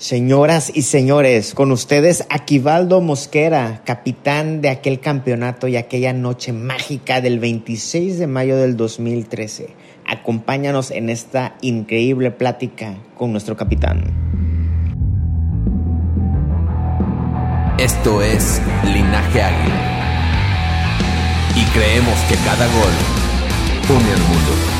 Señoras y señores, con ustedes Aquivaldo Mosquera, capitán de aquel campeonato y aquella noche mágica del 26 de mayo del 2013. Acompáñanos en esta increíble plática con nuestro capitán. Esto es Linaje Águila. Y creemos que cada gol une al mundo.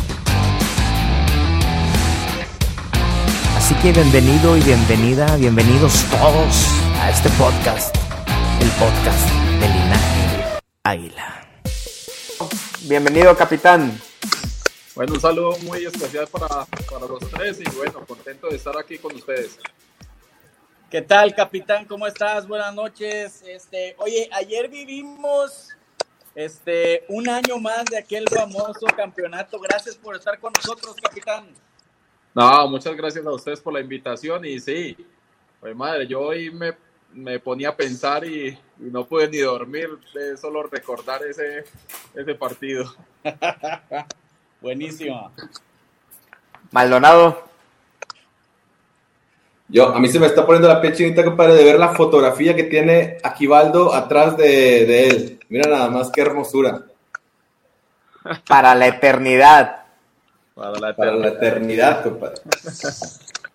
Así que bienvenido y bienvenida, bienvenidos todos a este podcast, el podcast de Linaje Águila. Bienvenido, capitán. Bueno, un saludo muy especial para, para los tres y bueno, contento de estar aquí con ustedes. ¿Qué tal, capitán? ¿Cómo estás? Buenas noches. Este, oye, ayer vivimos este un año más de aquel famoso campeonato. Gracias por estar con nosotros, capitán. No, muchas gracias a ustedes por la invitación y sí, pues madre, yo hoy me, me ponía a pensar y, y, no pude ni dormir de solo recordar ese, ese partido. Buenísimo. Maldonado. Yo, a mí se me está poniendo la piel chinita, compadre, de ver la fotografía que tiene Aquivaldo atrás de, de él. Mira nada más qué hermosura. Para la eternidad. Para la Para la eternidad, compadre.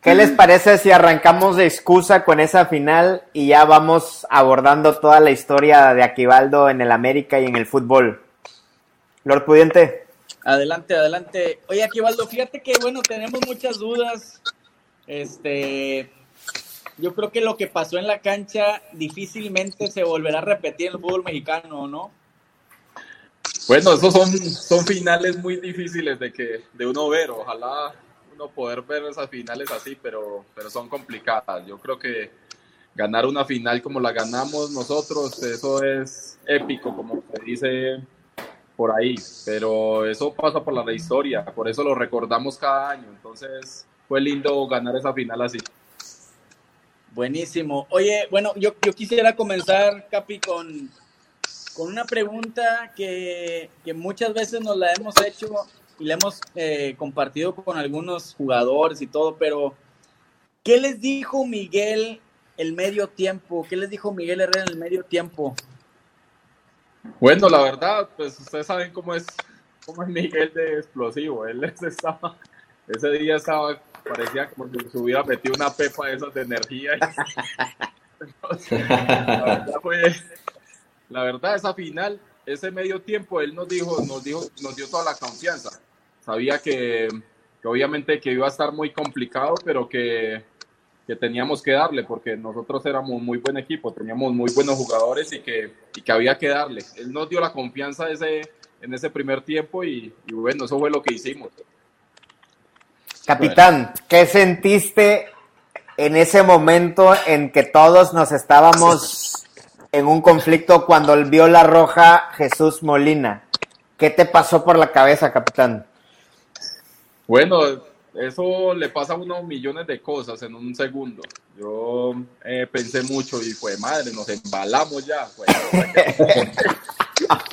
¿Qué les parece si arrancamos de excusa con esa final y ya vamos abordando toda la historia de Aquivaldo en el América y en el fútbol? Lord Pudiente. Adelante, adelante. Oye, Aquivaldo, fíjate que, bueno, tenemos muchas dudas. Este, yo creo que lo que pasó en la cancha difícilmente se volverá a repetir en el fútbol mexicano, ¿no? Bueno, esos son, son finales muy difíciles de que de uno ver. Ojalá uno poder ver esas finales así, pero, pero son complicadas. Yo creo que ganar una final como la ganamos nosotros, eso es épico, como se dice por ahí. Pero eso pasa por la historia, por eso lo recordamos cada año. Entonces fue lindo ganar esa final así. Buenísimo. Oye, bueno, yo, yo quisiera comenzar, Capi, con, con una pregunta que, que, muchas veces nos la hemos hecho y la hemos eh, compartido con algunos jugadores y todo, pero ¿qué les dijo Miguel el medio tiempo? ¿Qué les dijo Miguel Herrera en el medio tiempo? Bueno, la verdad, pues ustedes saben cómo es, cómo es Miguel de explosivo. Él estaba, ese día estaba, parecía como si se hubiera metido una pepa de esas de energía. La verdad fue, la verdad, esa final, ese medio tiempo, él nos dijo, nos dijo, nos dio toda la confianza. Sabía que, obviamente que iba a estar muy complicado, pero que, que, teníamos que darle, porque nosotros éramos muy buen equipo, teníamos muy buenos jugadores y que, y que había que darle. Él nos dio la confianza ese, en ese primer tiempo y, y bueno, eso fue lo que hicimos. Capitán, ¿qué sentiste en ese momento en que todos nos estábamos en un conflicto cuando vio la roja Jesús Molina. ¿Qué te pasó por la cabeza, capitán? Bueno, eso le pasa a uno millones de cosas en un segundo. Yo eh, pensé mucho y fue madre, nos embalamos ya. Pues,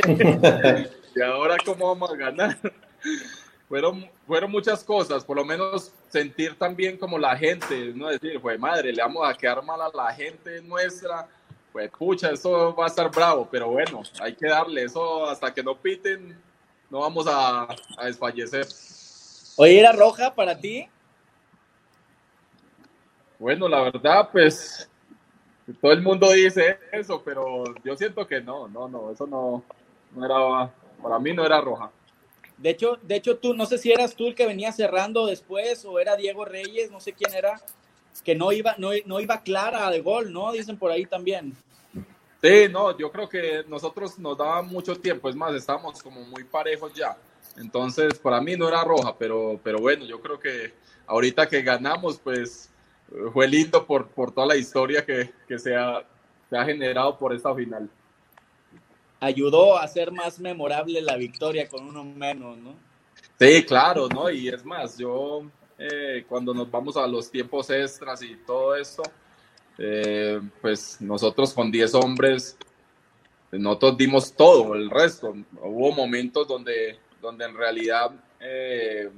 y ahora cómo vamos a ganar. Fueron, fueron muchas cosas, por lo menos sentir también como la gente, no decir, fue madre, le vamos a quedar mal a la gente nuestra, pues pucha, eso va a estar bravo, pero bueno, hay que darle eso hasta que no piten, no vamos a, a desfallecer. Oye, ¿era roja para ti? Bueno, la verdad, pues todo el mundo dice eso, pero yo siento que no, no, no, eso no, no era, para mí no era roja. De hecho, de hecho, tú, no sé si eras tú el que venía cerrando después o era Diego Reyes, no sé quién era, que no iba, no, no iba clara de gol, ¿no? Dicen por ahí también. Sí, no, yo creo que nosotros nos daba mucho tiempo, es más, estábamos como muy parejos ya. Entonces, para mí no era roja, pero, pero bueno, yo creo que ahorita que ganamos, pues fue lindo por, por toda la historia que, que se, ha, se ha generado por esta final. Ayudó a hacer más memorable la victoria con uno menos, ¿no? Sí, claro, ¿no? Y es más, yo eh, cuando nos vamos a los tiempos extras y todo esto, eh, pues nosotros con 10 hombres, nosotros dimos todo, el resto. Hubo momentos donde, donde en realidad eh,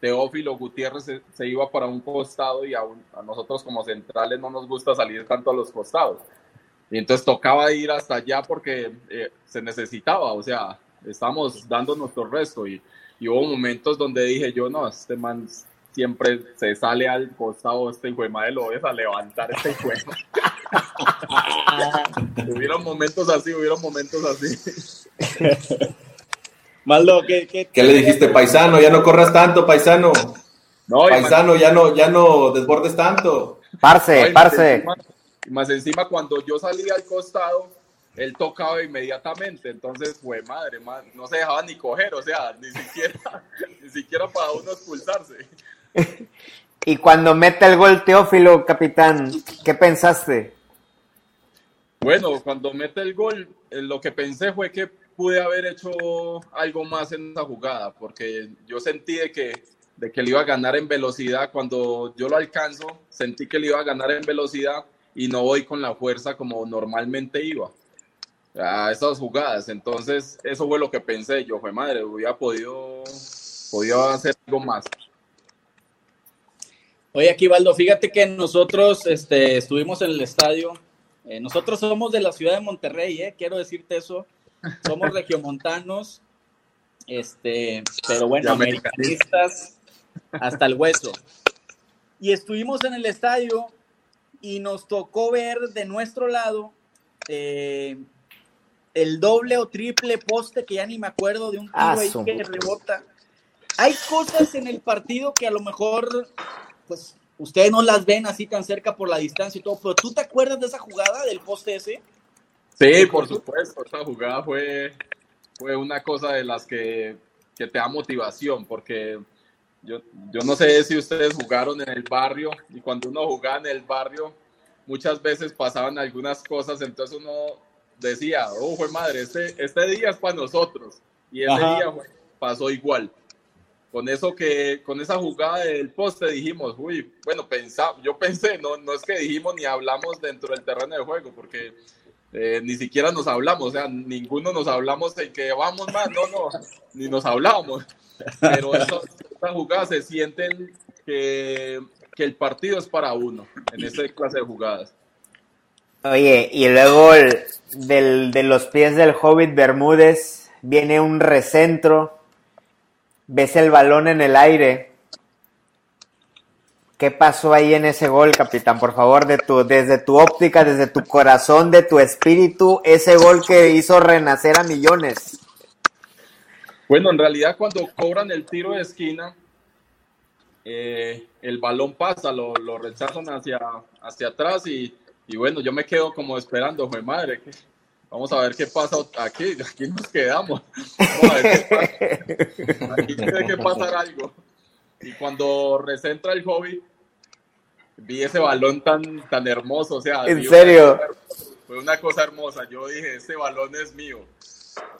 Teófilo Gutiérrez se, iba para un costado y a, a, nosotros como centrales no nos gusta salir tanto a los costados. Y entonces tocaba ir hasta allá porque eh, se necesitaba, o sea, estamos dando nuestro resto y, y, hubo momentos donde dije yo, no, este man siempre se sale al costado, este hijo de madre lo ves a levantar este juego. hubieron momentos así, hubieron momentos así. Maldo, ¿qué, qué, ¿qué le dijiste, paisano? Ya no corras tanto, paisano. No, paisano, ya no, ya no desbordes tanto. Parce, parce. Y más encima, cuando yo salí al costado, él tocaba inmediatamente. Entonces, fue madre, man, no se dejaba ni coger, o sea, ni siquiera, ni siquiera para uno expulsarse. Y cuando mete el gol Teófilo, capitán, ¿qué pensaste? Bueno, cuando mete el gol, lo que pensé fue que pude haber hecho algo más en esa jugada, porque yo sentí de que, de que le iba a ganar en velocidad. Cuando yo lo alcanzo, sentí que le iba a ganar en velocidad y no voy con la fuerza como normalmente iba a esas jugadas. Entonces, eso fue lo que pensé. Yo, fue madre, hubiera podido, podido hacer algo más. Oye, Aquivaldo, fíjate que nosotros este, estuvimos en el estadio. Eh, nosotros somos de la ciudad de Monterrey, eh, quiero decirte eso. Somos regiomontanos, este, pero bueno, americanistas hasta el hueso. Y estuvimos en el estadio y nos tocó ver de nuestro lado eh, el doble o triple poste que ya ni me acuerdo de un tiro Ah, ahí su- que rebota. Hay cosas en el partido que a lo mejor, pues, ustedes no las ven así tan cerca por la distancia y todo, pero ¿tú te acuerdas de esa jugada del poste ese? Sí, por supuesto, esta jugada fue, fue una cosa de las que, que te da motivación, porque yo, yo no sé si ustedes jugaron en el barrio y cuando uno jugaba en el barrio, muchas veces pasaban algunas cosas, entonces uno decía, oh, fue madre, este, este día es para nosotros y ese Ajá. día fue- pasó igual. Con eso que, con esa jugada del poste dijimos, uy, bueno, pensá, yo pensé, no, no es que dijimos ni hablamos dentro del terreno de juego, porque eh, ni siquiera nos hablamos, o sea, ninguno nos hablamos de que vamos más, no, no, ni nos hablamos. Pero eso- estas jugadas se sienten que, que el partido es para uno en esta clase de jugadas. Oye, y luego el- del, de los pies del Hobbit Bermúdez viene un recentro, ves el balón en el aire. ¿Qué pasó ahí en ese gol, capitán? Por favor, de tu, desde tu óptica, desde tu corazón, de tu espíritu, ese gol que hizo renacer a millones. Bueno, en realidad cuando cobran el tiro de esquina, eh, el balón pasa, lo, lo rechazan hacia, hacia atrás y, y bueno, yo me quedo como esperando, fue madre, vamos a ver qué pasa aquí, aquí nos quedamos. Vamos a ver qué pasa. Aquí tiene que pasar algo. Y cuando recentra el hobby, vi ese balón tan, tan hermoso, o sea, ¿En una serio? fue una cosa hermosa. Yo dije, este balón es mío.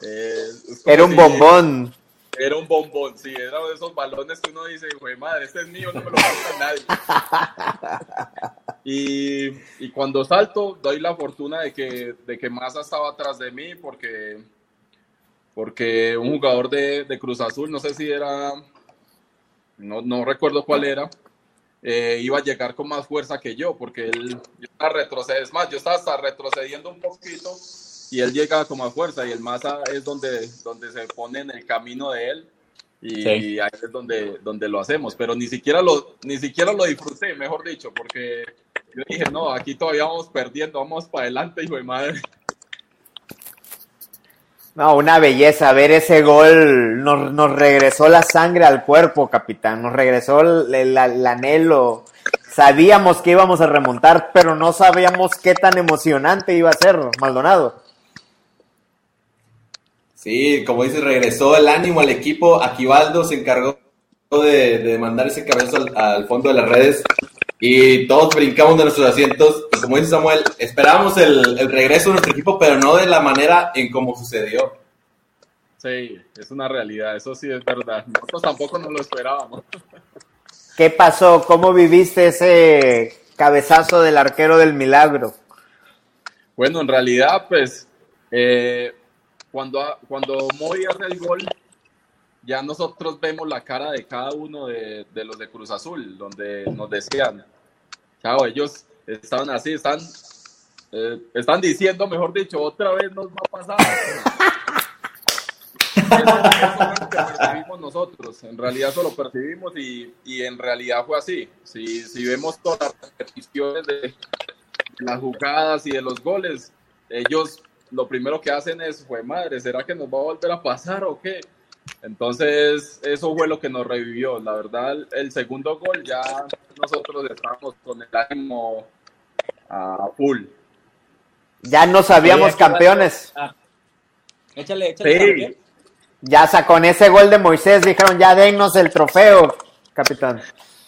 Eh, es Era un si- bombón. Era un bombón, sí, era de esos balones que uno dice, güey, madre, este es mío, no me lo quita nadie. Y, y cuando salto, doy la fortuna de que, de que Massa estaba atrás de mí, porque, porque un jugador de, de Cruz Azul, no sé si era, no, no recuerdo cuál era, eh, iba a llegar con más fuerza que yo, porque él yo estaba retrocediendo, es más, yo estaba hasta retrocediendo un poquito y él llega con más fuerza y el Massa es donde, donde se pone en el camino de él Y ahí es donde, donde lo hacemos, pero ni siquiera lo, ni siquiera lo disfruté, mejor dicho, porque yo dije, no, aquí todavía vamos perdiendo, vamos para adelante, hijo de madre. No, una belleza, ver ese gol nos, nos regresó la sangre al cuerpo, capitán, nos regresó el, el, anhelo. Sabíamos que íbamos a remontar, pero no sabíamos qué tan emocionante iba a ser, Maldonado. Sí, como dices, regresó el ánimo al equipo. Aquivaldo se encargó de, mandar ese cabezazo al, fondo de las redes y todos brincamos de nuestros asientos. Y como dice Samuel, esperábamos el, regreso de nuestro equipo, pero no de la manera en cómo sucedió. Sí, es una realidad, eso sí es verdad. Nosotros tampoco nos lo esperábamos. ¿Qué pasó? ¿Cómo viviste ese cabezazo del arquero del milagro? Bueno, en realidad, pues, eh, cuando, cuando Moy hace el gol, ya nosotros vemos la cara de cada uno de, los de Cruz Azul, donde nos decían, chao, ellos estaban así, están, eh, están diciendo, mejor dicho, otra vez nos va a pasar. eso, es lo que percibimos nosotros, en realidad eso lo percibimos y, y en realidad fue así. Si, si vemos todas las repeticiones de las jugadas y de los goles, ellos lo primero que hacen es, fue madre, ¿será que nos va a volver a pasar o qué? Entonces, eso fue lo que nos revivió. La verdad, el segundo gol ya nosotros estábamos con el ánimo a full. Ya no sabíamos campeones. Ah. Échale, échale. Sí. Ya con ese gol de Moisés dijeron, ya dennos el trofeo, capitán.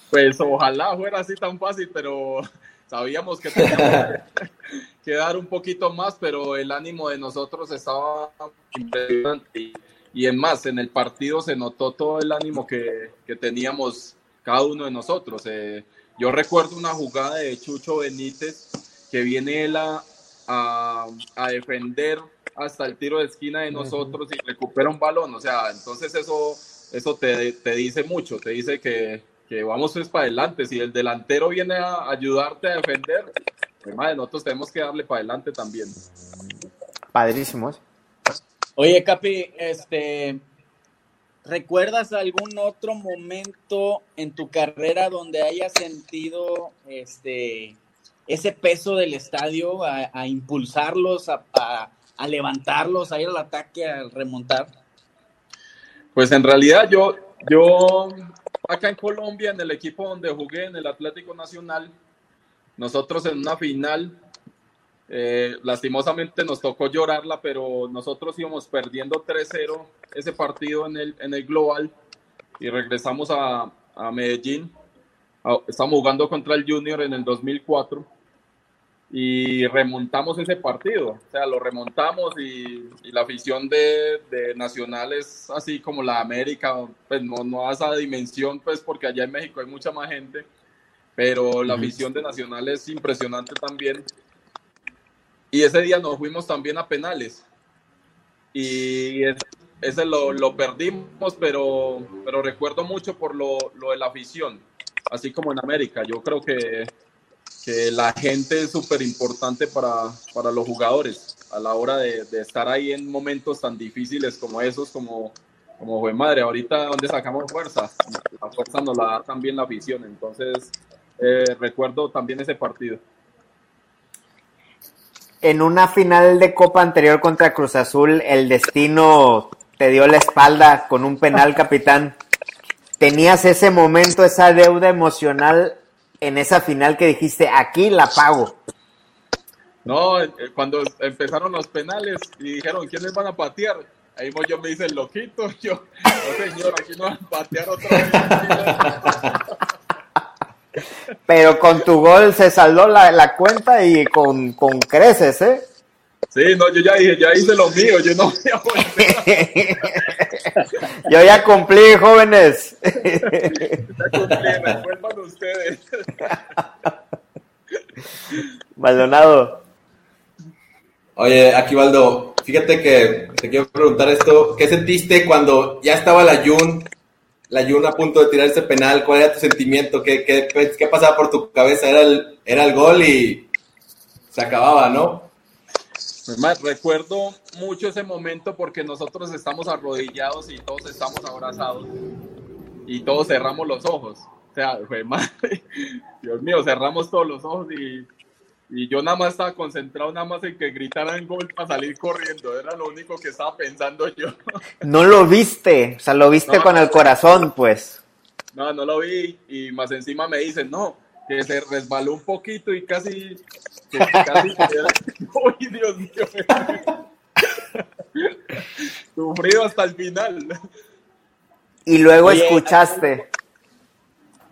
Pues ojalá fuera así tan fácil, pero sabíamos que teníamos que dar un poquito más, pero el ánimo de nosotros estaba impresionante. Y en más, en el partido se notó todo el ánimo que, que teníamos cada uno de nosotros. Eh, yo recuerdo una jugada de Chucho Benítez que viene él a, a, defender hasta el tiro de esquina de nosotros y recupera un balón. O sea, entonces eso, eso te, te dice mucho, te dice que, que vamos pues para adelante. Si el delantero viene a ayudarte a defender, pues, nosotros tenemos que darle para adelante también. Padrísimos. Oye, Capi, este, ¿recuerdas algún otro momento en tu carrera donde hayas sentido este, ese peso del estadio a, impulsarlos, a, a, levantarlos, a ir al ataque, a remontar? Pues en realidad yo, yo acá en Colombia, en el equipo donde jugué, en el Atlético Nacional, nosotros en una final eh, lastimosamente nos tocó llorarla, pero nosotros íbamos perdiendo 3-0 ese partido en el, en el global y regresamos a, a Medellín. estamos jugando contra el Junior en el 2004 y remontamos ese partido. O sea, lo remontamos y, la afición de, de, Nacional es así como la América, pues no, no a esa dimensión, pues porque allá en México hay mucha más gente, pero la afición de Nacional es impresionante también y ese día nos fuimos también a penales. Y ese lo, lo perdimos, pero, pero recuerdo mucho por lo, lo, de la afición, así como en América. Yo creo que, que la gente es súper importante para, para, los jugadores a la hora de, estar ahí en momentos tan difíciles como esos, como, como fue madre. Ahorita, ¿dónde sacamos fuerza? La fuerza nos la da también la afición. Entonces, eh, recuerdo también ese partido en una final de Copa anterior contra Cruz Azul, el destino te dio la espalda con un penal, capitán. ¿Tenías ese momento, esa deuda emocional en esa final que dijiste, aquí la pago? No, eh, cuando empezaron los penales y dijeron, ¿quiénes van a patear? Ahí yo me hice loquito, yo, no señor, aquí no van a patear otra vez. Pero con tu gol se saldó la, cuenta y con, creces, ¿eh? Sí, no, yo ya dije, ya hice lo mío, yo no voy a Yo ya cumplí, jóvenes. Ya cumplí, resuelvan ustedes. Maldonado. Oye, Aquivaldo, fíjate que te quiero preguntar esto. ¿Qué sentiste cuando ya estaba la Jun la Jun a punto de tirar ese penal, ¿cuál era tu sentimiento? ¿Qué, qué, qué pasaba por tu cabeza? Era el, era el gol y se acababa, ¿no? Además, recuerdo mucho ese momento porque nosotros estamos arrodillados y todos estamos abrazados y todos cerramos los ojos. O sea, fue madre, Dios mío, cerramos todos los ojos y, y yo nada más estaba concentrado nada más en que gritaran gol para salir corriendo. Era lo único que estaba pensando yo. No lo viste, o sea, lo viste No, con el corazón, pues. No, no lo vi y más encima me dicen, no, que se resbaló un poquito y casi, que casi Uy, Dios mío. Sufrido hasta el final. Y luego Oye, escuchaste.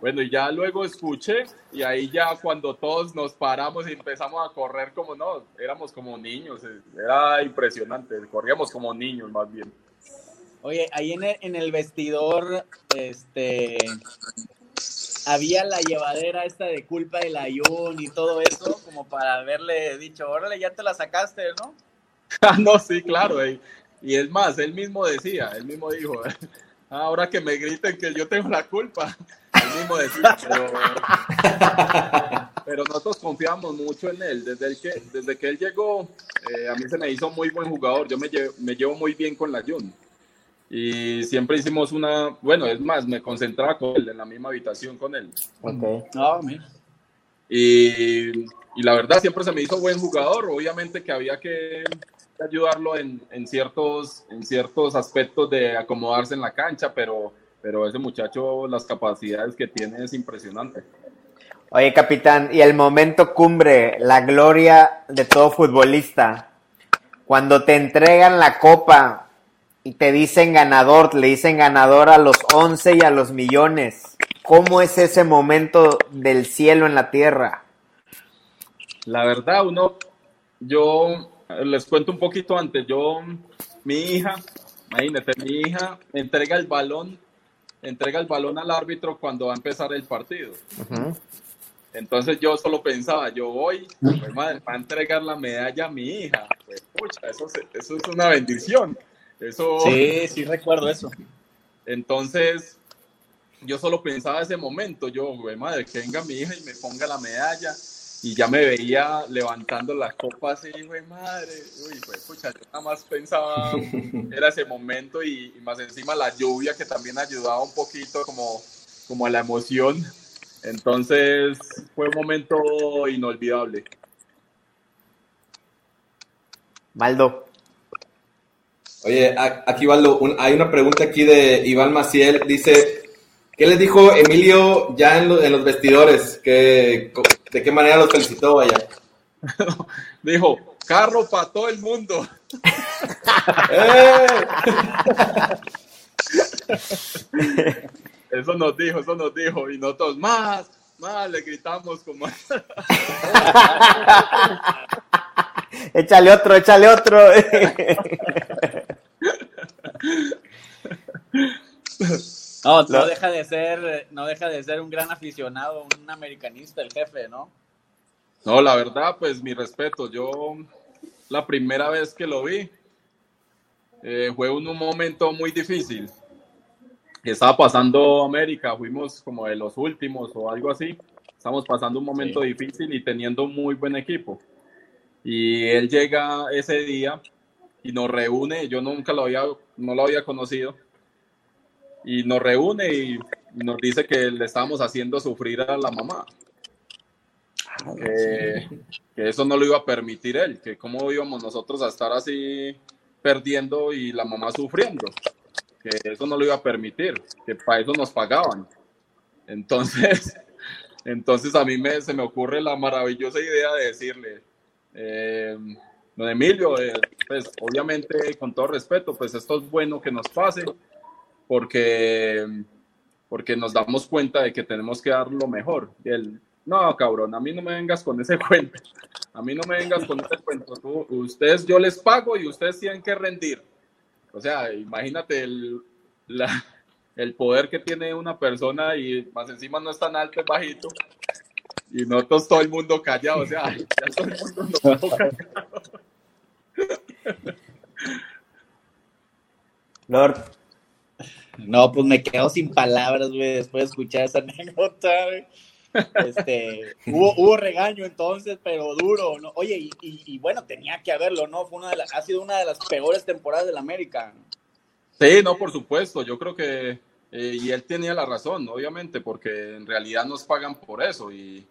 Bueno, y ya luego escuché y ahí ya cuando todos nos paramos y empezamos a correr como no, éramos como niños, eh, era impresionante, corríamos como niños más bien. Oye, ahí en el, en el vestidor, este, había la llevadera esta de culpa del ayun y todo eso, como para haberle dicho, órale, ya te la sacaste, ¿no? Ah, no, sí, claro. Y, y es más, él mismo decía, él mismo dijo, ahora que me griten que yo tengo la culpa, él mismo decía, pero, pero nosotros confiamos mucho en él. Desde, el que, desde que él llegó, eh, a mí se me hizo muy buen jugador, yo me llevo, me llevo muy bien con la Jun. Y siempre hicimos una, bueno, es más, me concentraba con él en la misma habitación con él. No, mira. Y, y la verdad siempre se me hizo buen jugador. Obviamente que había que ayudarlo en, en ciertos, en ciertos aspectos de acomodarse en la cancha, pero, pero ese muchacho, las capacidades que tiene es impresionante. Oye, capitán, y el momento cumbre, la gloria de todo futbolista, cuando te entregan la copa te dicen ganador, le dicen ganador a los 11 y a los millones. ¿Cómo es ese momento del cielo en la tierra? La verdad, uno, yo les cuento un poquito antes, yo, mi hija, imagínate, mi hija entrega el balón, entrega el balón al árbitro cuando va a empezar el partido. Entonces yo solo pensaba, yo voy, pues, madre, va a entregar la medalla a mi hija. Pues, pucha, eso, se- eso es una bendición. Eso, Sí, sí recuerdo eso. entonces, yo solo pensaba ese momento, yo, güey, madre, que venga mi hija y me ponga la medalla. Y ya me veía levantando la copa así, güey, madre. Uy, pues, pucha, yo nada más pensaba, era ese momento y, y más encima la lluvia que también ayudaba un poquito como, como a la emoción. Entonces, fue un momento inolvidable. Maldo. Oye, aquí Valdo, un- hay una pregunta aquí de Iván Maciel. Dice, ¿qué les dijo Emilio ya en, lo- en los vestidores? ¿Qué, co- ¿De qué manera los felicitó allá? Dijo, carro para todo el mundo. ¡Eh! Eso nos dijo, eso nos dijo. Y nosotros, más, más, le gritamos como... Échale otro, échale otro. No, no Lo- deja de ser, no deja de ser un gran aficionado, un americanista, el jefe, ¿no? No, la verdad, pues mi respeto. Yo la primera vez que lo vi eh, fue un, un momento muy difícil. Estaba pasando América, fuimos como de los últimos o algo así. Estamos pasando un momento Sí. difícil y teniendo un muy buen equipo. Y él llega ese día y nos reúne. Yo nunca lo había, no lo había conocido. Y nos reúne y, nos dice que le estábamos haciendo sufrir a la mamá que, que eso no lo iba a permitir él, que cómo íbamos nosotros a estar así perdiendo y la mamá sufriendo, que eso no lo iba a permitir, que para eso nos pagaban. Entonces, entonces a mí me, se me ocurre la maravillosa idea de decirle, eh, don Emilio, eh, pues obviamente con todo respeto, pues esto es bueno que nos pase, porque, porque nos damos cuenta de que tenemos que dar lo mejor. Y él, no, cabrón, a mí no me vengas con ese cuento. A mí no me vengas con ese cuento. Ustedes, yo les pago y ustedes tienen que rendir. O sea, imagínate el, el poder que tiene una persona y más encima no es tan alto, es bajito. Y nosotros todo el mundo callado. O sea, ya todo el mundo nos callado. Lord, No, pues me quedo sin palabras, güey, después de escuchar esa anécdota, güey. Este, hubo, hubo regaño entonces, pero duro, ¿no? Oye, y, y, bueno, tenía que haberlo, ¿no? Fue una de ha sido una de las peores temporadas del América. Sí, no, por supuesto. Yo creo que, eh, y él tenía la razón, obviamente, porque en realidad nos pagan por eso y,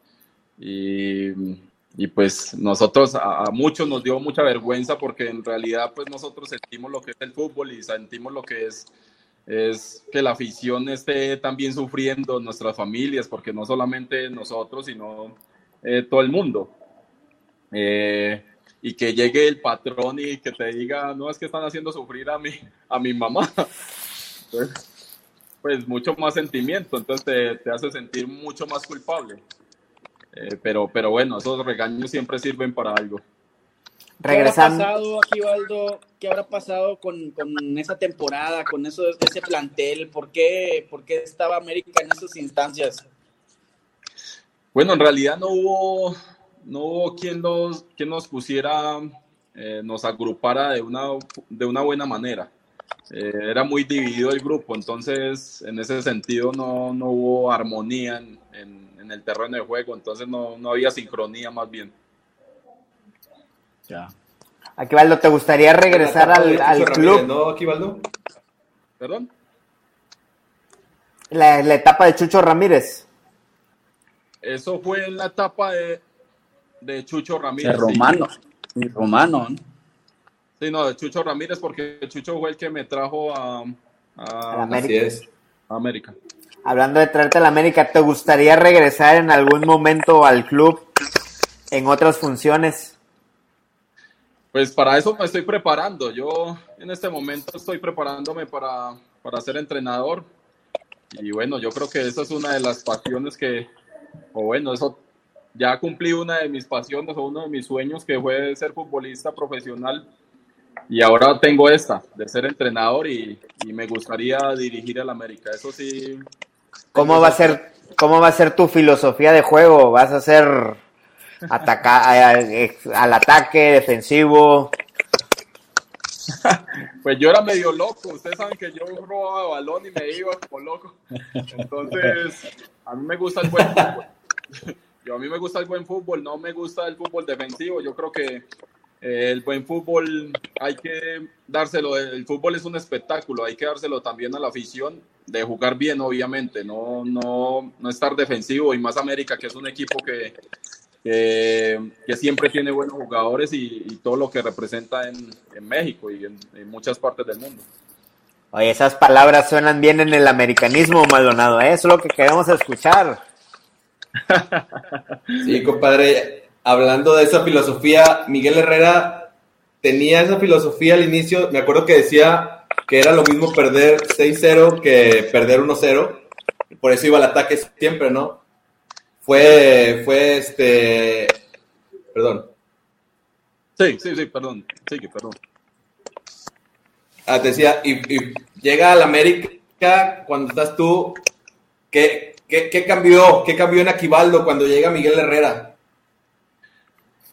y, pues nosotros, a, muchos nos dio mucha vergüenza porque en realidad pues nosotros sentimos lo que es el fútbol y sentimos lo que es es que la afición esté también sufriendo nuestras familias, porque no solamente nosotros, sino eh, todo el mundo. Eh, y que llegue el patrón y que te diga, no, es que están haciendo sufrir a mi, a mi mamá. pues mucho más sentimiento, entonces te, te hace sentir mucho más culpable. Eh, pero, pero bueno, esos regaños siempre sirven para algo. Regresando. ¿Qué habrá pasado aquí, Valdo? ¿Qué habrá pasado con, con esa temporada, con eso, ese plantel? ¿Por qué, ¿Por qué estaba América en esas instancias? Bueno, en realidad no hubo, no hubo quien nos, quien nos pusiera, eh, nos agrupara de una, de una buena manera. Eh, era muy dividido el grupo, entonces en ese sentido no, no hubo armonía en, en, en, el terreno de juego, entonces no, no había sincronía más bien. Ya. Aquivaldo, ¿te gustaría regresar al, al club? ¿No, Aquivaldo? ¿Perdón? La, la, etapa de Chucho Ramírez. Eso fue en la etapa de, de Chucho Ramírez. De Romano. Sí. Romano. Sí, no, de Chucho Ramírez, porque Chucho fue el que me trajo a, América. Hablando de traerte a la América, ¿te gustaría regresar en algún momento al club en otras funciones? Pues para eso me estoy preparando. Yo en este momento estoy preparándome para, para ser entrenador. Y bueno, yo creo que esa es una de las pasiones que, o bueno, eso ya cumplí una de mis pasiones o uno de mis sueños que fue ser futbolista profesional. Y ahora tengo esta, de ser entrenador y, y me gustaría dirigir al América. Eso sí. ¿Cómo va a ser, cómo va a ser tu filosofía de juego? ¿Vas a ser al ataque defensivo. Pues yo era medio loco, ustedes saben que yo robaba balón y me iba como loco. Entonces, a mí me gusta el buen fútbol. Yo a mí me gusta el buen fútbol, no me gusta el fútbol defensivo. Yo creo que el buen fútbol hay que dárselo, el fútbol es un espectáculo, hay que dárselo también a la afición de jugar bien, obviamente, no, no, no estar defensivo y más América, que es un equipo que, que, que siempre tiene buenos jugadores y, y, todo lo que representa en, en México y en, en, muchas partes del mundo. Oye, esas palabras suenan bien en el americanismo, Maldonado, ¿eh? eso es lo que queremos escuchar. Sí, compadre, hablando de esa filosofía, Miguel Herrera tenía esa filosofía al inicio, me acuerdo que decía que era lo mismo perder 6-0 que perder 1-0, por eso iba al ataque siempre, ¿no? fue, fue este, perdón. Sí, sí, sí, perdón, sí, perdón. Ah, te decía, y, y llega al América cuando estás tú, ¿qué, qué, ¿qué, cambió? ¿Qué cambió en Aquivaldo cuando llega Miguel Herrera?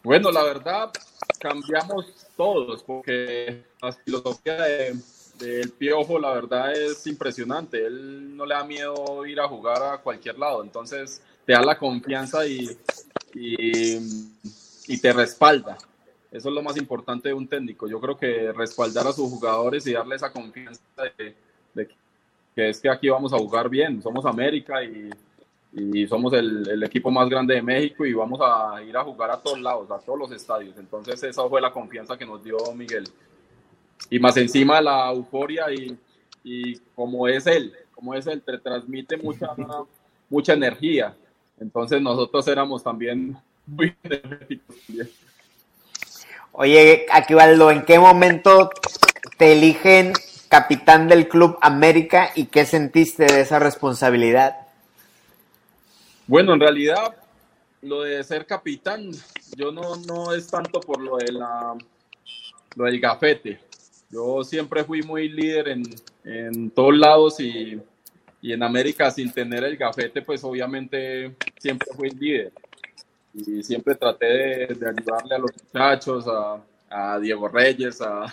Bueno, la verdad, cambiamos todos, porque la filosofía de, del Piojo, la verdad, es impresionante. Él no le da miedo ir a jugar a cualquier lado, entonces te da la confianza y, y, y, te respalda. Eso es lo más importante de un técnico. Yo creo que respaldar a sus jugadores y darle esa confianza de, de que es que aquí vamos a jugar bien. Somos América y, y somos el, el, equipo más grande de México y vamos a ir a jugar a todos lados, a todos los estadios. Entonces esa fue la confianza que nos dio Miguel. Y más encima la euforia y, y como es él, como es él, te transmite mucha, mucha energía. Entonces nosotros éramos también muy energéticos. Oye, Aquivaldo, ¿en qué momento te eligen capitán del Club América y qué sentiste de esa responsabilidad? Bueno, en realidad lo de ser capitán, yo no, no es tanto por lo de la lo del gafete. Yo siempre fui muy líder en, en todos lados y y en América sin tener el gafete, pues obviamente siempre fui líder. Y siempre traté de, ayudarle a los muchachos, a, a Diego Reyes, a,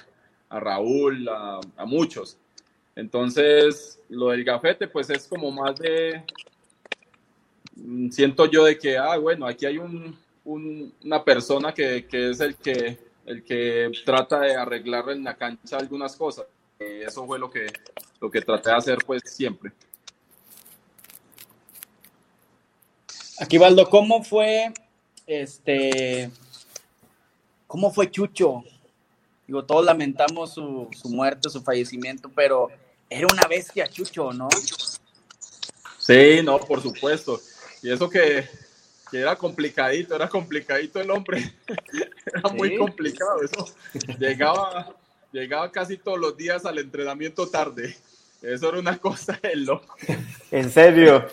a Raúl, a, a, muchos. Entonces, lo del gafete, pues es como más de, siento yo de que, ah, bueno, aquí hay un, una persona que, que, es el que, el que trata de arreglar en la cancha algunas cosas. Y eso fue lo que, lo que traté de hacer pues siempre. Aquí, Valdo, ¿cómo fue este cómo fue Chucho? Digo, todos lamentamos su, su muerte, su fallecimiento, pero era una bestia Chucho, ¿no? Sí, no, por supuesto. Y eso que, era complicadito, era complicadito el hombre. era muy complicado eso. Llegaba, llegaba casi todos los días al entrenamiento tarde. Eso era una cosa de loco. ¿En serio?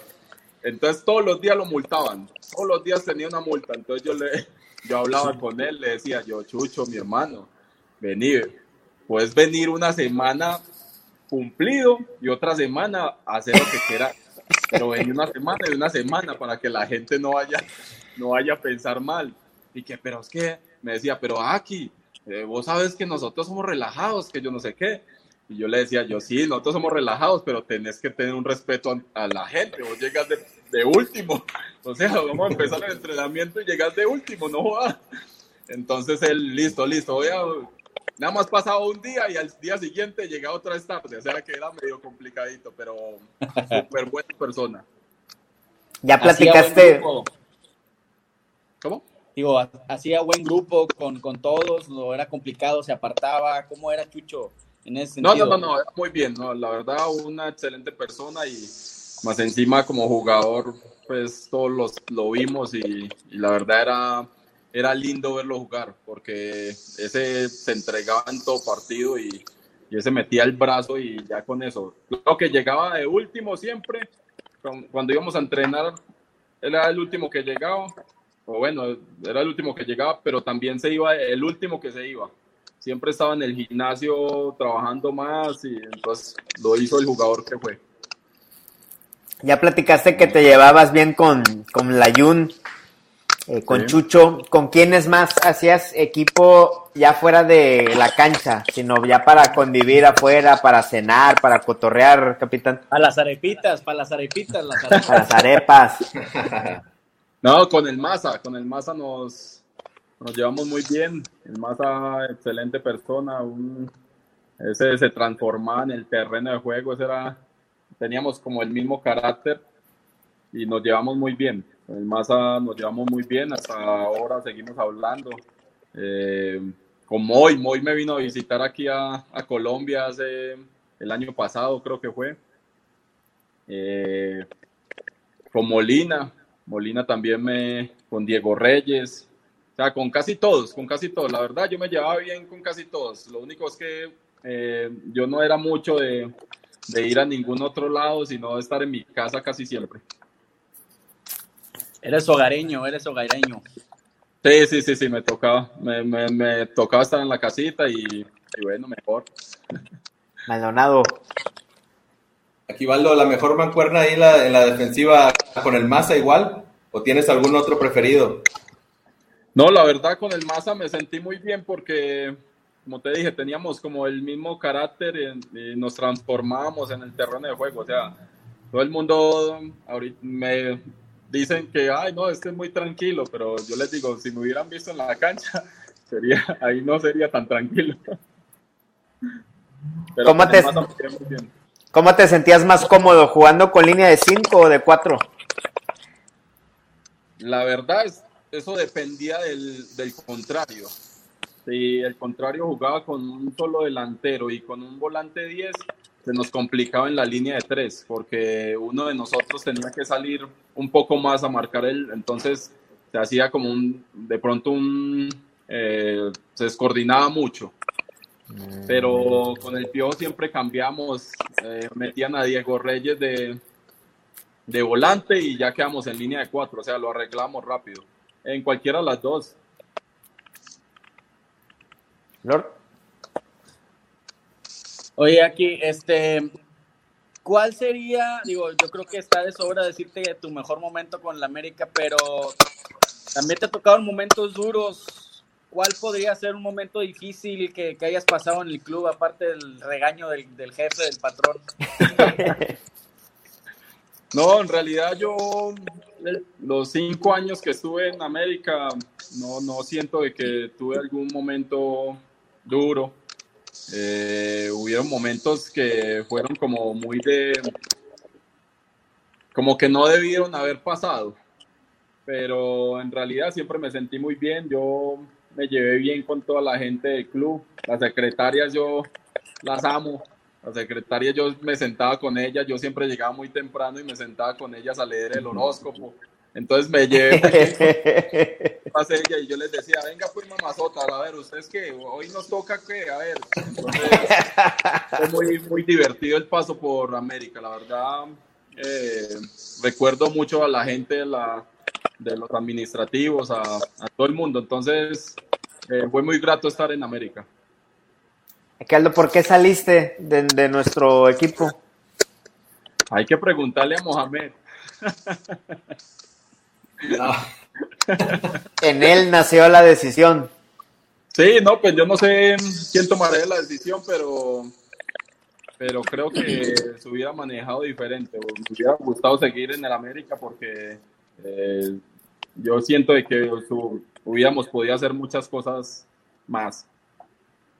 Entonces todos los días lo multaban. Todos los días tenía una multa. Entonces yo le yo hablaba con él, le decía yo, Chucho, mi hermano, vení, puedes venir una semana cumplido y otra semana hacer lo que quieras pero en una semana y una semana para que la gente no vaya, no vaya a pensar mal. Y que, pero es que, me decía, pero aquí, eh, vos sabes que nosotros somos relajados, que yo no sé qué. Y yo le decía, yo sí, nosotros somos relajados, pero tenés que tener un respeto a, la gente. Vos llegas de, de, último. O sea, vamos a empezar el entrenamiento y llegas de último, no va. Entonces él, listo, listo, voy a, nada más pasaba un día y al día siguiente llegaba otra vez tarde, o sea que era medio complicadito, pero súper buena persona. Ya platicaste. ¿Cómo? Digo, hacía buen grupo con, con todos, no era complicado, se apartaba. ¿Cómo era Chucho en ese sentido? No, no, no, no muy bien, no, la verdad, una excelente persona y más encima como jugador, pues todos los, lo vimos y la verdad era era lindo verlo jugar, porque ese se entregaba en todo partido y, y ese metía el brazo y ya con eso. Lo que llegaba de último siempre, cuando íbamos a entrenar, él era el último que llegaba, o bueno, era el último que llegaba, pero también se iba el último que se iba. Siempre estaba en el gimnasio trabajando más y entonces lo hizo el jugador que fue. Ya platicaste que te llevabas bien con, con la Jun. Eh, con Chucho, ¿con quiénes más hacías equipo ya fuera de la cancha, sino ya para convivir afuera, para cenar, para cotorrear, capitán? A las arepitas, para las arepitas, las arepas. las arepas. no, con el Maza, con el Maza nos, nos llevamos muy bien. El Maza, excelente persona, un, ese se transformaba en el terreno de juego, ese era, teníamos como el mismo carácter y nos llevamos muy bien el Massa nos llevamos muy bien, hasta ahora seguimos hablando. Eh, con Moy, Moy me vino a visitar aquí a, Colombia hace el año pasado, creo que fue. Eh, con Molina, Molina también me, con Diego Reyes, o sea, con casi todos, con casi todos. La verdad, yo me llevaba bien con casi todos. Lo único es que eh, yo no era mucho de, de ir a ningún otro lado, sino de estar en mi casa casi siempre. Eres hogareño, eres hogareño. Sí, sí, sí, sí, me tocaba. Me, me, tocaba estar en la casita y, bueno, mejor. Maldonado. Aquí, Valdo, ¿la mejor mancuerna ahí en la, en la defensiva con el Maza igual? ¿O tienes algún otro preferido? No, la verdad con el Maza me sentí muy bien porque, como te dije, teníamos como el mismo carácter y, y nos transformábamos en el terreno de juego. O sea, todo el mundo ahorita me, dicen que, ay, no, este es muy tranquilo, pero yo les digo, si me hubieran visto en la cancha, sería, ahí no sería tan tranquilo. ¿Cómo, te, ¿Cómo te sentías más cómodo jugando con línea de 5 o de 4? La verdad es, eso dependía del, del contrario. Si el contrario jugaba con un solo delantero y con un volante 10, se nos complicaba en la línea de tres, porque uno de nosotros tenía que salir un poco más a marcar el, entonces se hacía como un, de pronto un, eh, se descoordinaba mucho. Pero con el Pío siempre cambiamos, eh, metían a Diego Reyes de, de volante y ya quedamos en línea de cuatro, o sea, lo arreglamos rápido, en cualquiera de las dos. Lord. Oye, aquí, este, ¿cuál sería, digo, yo creo que está de sobra decirte tu mejor momento con la América, pero también te ha tocado momentos duros. ¿Cuál podría ser un momento difícil que, hayas pasado en el club, aparte del regaño del, jefe, del patrón? No, en realidad yo los cinco años que estuve en América no, no siento de que tuve algún momento duro. Eh, hubieron momentos que fueron como muy de como que no debieron haber pasado pero en realidad siempre me sentí muy bien yo me llevé bien con toda la gente del club las secretarias yo las amo la secretaria yo me sentaba con ella, yo siempre llegaba muy temprano y me sentaba con ellas a leer el horóscopo. Entonces me llevé ella y yo les decía, venga pues mamazota, a ver, ustedes que hoy nos toca que, a ver. Entonces fue muy, muy divertido el paso por América, la verdad. Eh, recuerdo mucho a la gente de, la, de los administrativos, a, a todo el mundo. Entonces eh, fue muy grato estar en América. Aldo, ¿por qué saliste de, nuestro equipo? Hay que preguntarle a Mohamed. en él nació la decisión. Sí, no, pues yo no sé quién tomará la decisión, pero, pero creo que se hubiera manejado diferente. Me hubiera gustado seguir en el América porque eh, yo siento de que hubiéramos podido hacer muchas cosas más.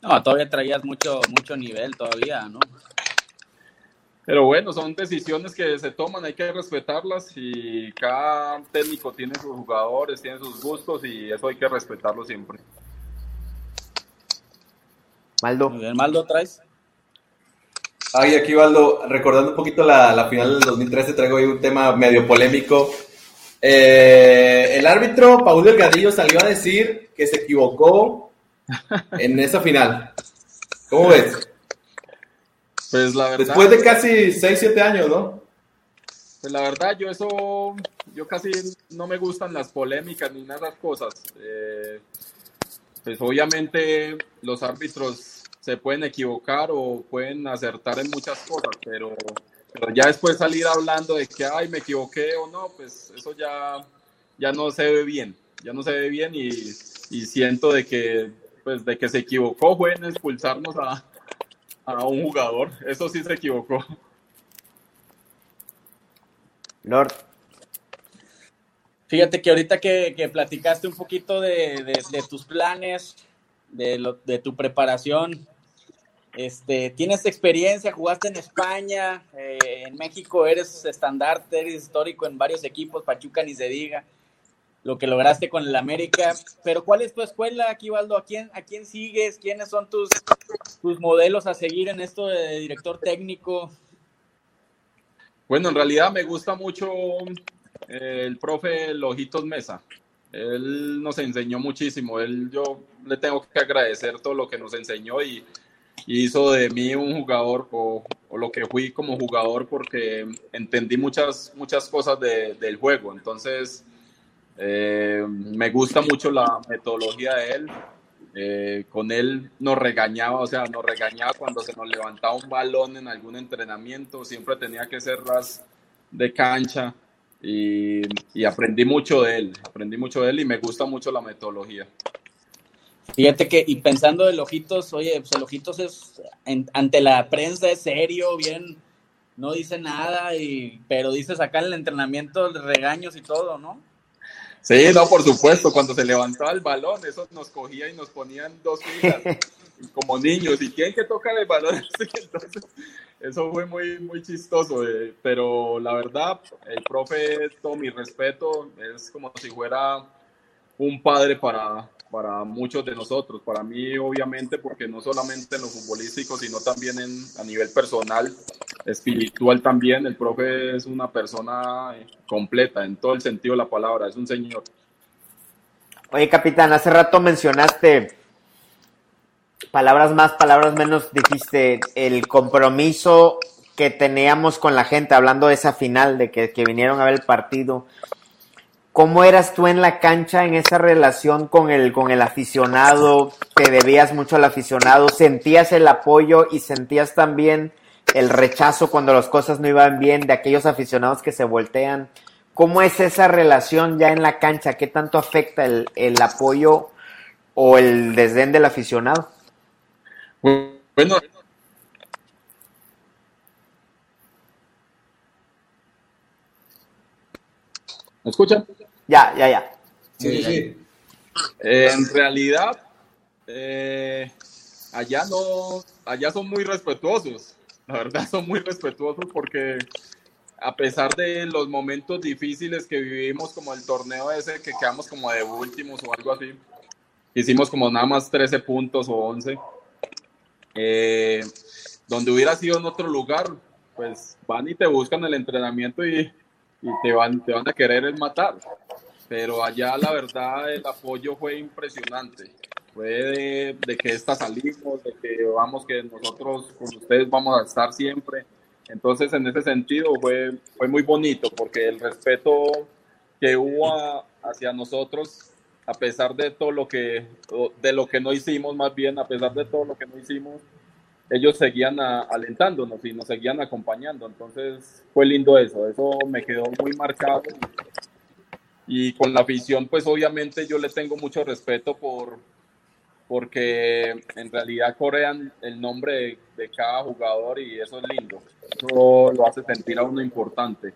No, todavía traías mucho, mucho nivel todavía, ¿no? Pero bueno, son decisiones que se toman, hay que respetarlas y cada técnico tiene sus jugadores, tiene sus gustos y eso hay que respetarlo siempre. Maldo. Muy bien, Maldo, ¿traes? Ay, aquí Valdo, recordando un poquito la, la, final del 2013, traigo ahí un tema medio polémico. Eh, el árbitro Paul Delgadillo salió a decir que se equivocó en esa final. ¿Cómo ves? Pues la verdad. Después de casi 6, 7 años, ¿no? Pues la verdad, yo eso, yo casi no me gustan las polémicas ni nada de esas cosas. Eh, pues obviamente los árbitros se pueden equivocar o pueden acertar en muchas cosas, pero, pero ya después salir hablando de que, ay, me equivoqué o no, pues eso ya, ya no se ve bien, ya no se ve bien y, y siento de que pues de que se equivocó fue en expulsarnos a, a un jugador. Eso sí se equivocó. Lord. Fíjate que ahorita que, que platicaste un poquito de, de, tus planes, de, lo, de tu preparación, este, tienes experiencia, jugaste en España, eh, en México eres estandarte, eres histórico en varios equipos, Pachuca ni se diga lo que lograste con el América. Pero ¿cuál es tu escuela aquí, Valdo? ¿A quién, a quién sigues? ¿Quiénes son tus, tus modelos a seguir en esto de director técnico? Bueno, en realidad me gusta mucho eh, el profe Lojitos Mesa. Él nos enseñó muchísimo. Él, yo le tengo que agradecer todo lo que nos enseñó y, hizo de mí un jugador o, lo que fui como jugador porque entendí muchas, muchas cosas del juego. Entonces, eh, me gusta mucho la metodología de él. Eh, con él nos regañaba, o sea, nos regañaba cuando se nos levantaba un balón en algún entrenamiento, siempre tenía que ser ras de cancha y, aprendí mucho de él, aprendí mucho de él y me gusta mucho la metodología. Fíjate que, y pensando en Ojitos, oye, pues el Ojitos es, ante la prensa es serio, bien, no dice nada, y, pero dices acá en el entrenamiento regaños y todo, ¿no? Sí, no, por supuesto, cuando se levantaba el balón, eso nos cogía y nos ponían dos filas, como niños, ¿y quién que toca el balón? Entonces, eso fue muy, muy chistoso, eh, pero la verdad, el profe, todo mi respeto, es como si fuera un padre para, para muchos de nosotros, para mí obviamente, porque no solamente en lo futbolístico, sino también en, a nivel personal, espiritual también, el profe es una persona completa en todo el sentido de la palabra, es un señor. Oye, capitán, hace rato mencionaste palabras más, palabras menos, dijiste el compromiso que teníamos con la gente, hablando de esa final, de que, que vinieron a ver el partido. ¿Cómo eras tú en la cancha en esa relación con el, con el aficionado? ¿Te debías mucho al aficionado? ¿Sentías el apoyo y sentías también el rechazo cuando las cosas no iban bien de aquellos aficionados que se voltean? ¿Cómo es esa relación ya en la cancha? ¿Qué tanto afecta el, el apoyo o el desdén del aficionado? Bueno, ¿Me escuchan? Ya, ya, ya. Sí, sí, sí. Eh, en realidad, eh, allá no, allá son muy respetuosos. La verdad son muy respetuosos porque a pesar de los momentos difíciles que vivimos, como el torneo ese que quedamos como de últimos o algo así, hicimos como nada más 13 puntos o 11. Eh, donde hubiera sido en otro lugar, pues van y te buscan el entrenamiento y, y te, van, te van a querer matar. Pero allá la verdad el apoyo fue impresionante. Fue de, de, que esta salimos, de que vamos, que nosotros con ustedes vamos a estar siempre. Entonces en ese sentido fue, fue muy bonito porque el respeto que hubo a, hacia nosotros a pesar de todo lo que de lo que no hicimos más bien a pesar de todo lo que no hicimos ellos seguían a, alentándonos y nos seguían acompañando. Entonces fue lindo eso, eso me quedó muy marcado. Y con la afición, pues obviamente yo le tengo mucho respeto por porque en realidad corean el nombre de, de cada jugador y eso es lindo. Eso lo hace sentir a uno importante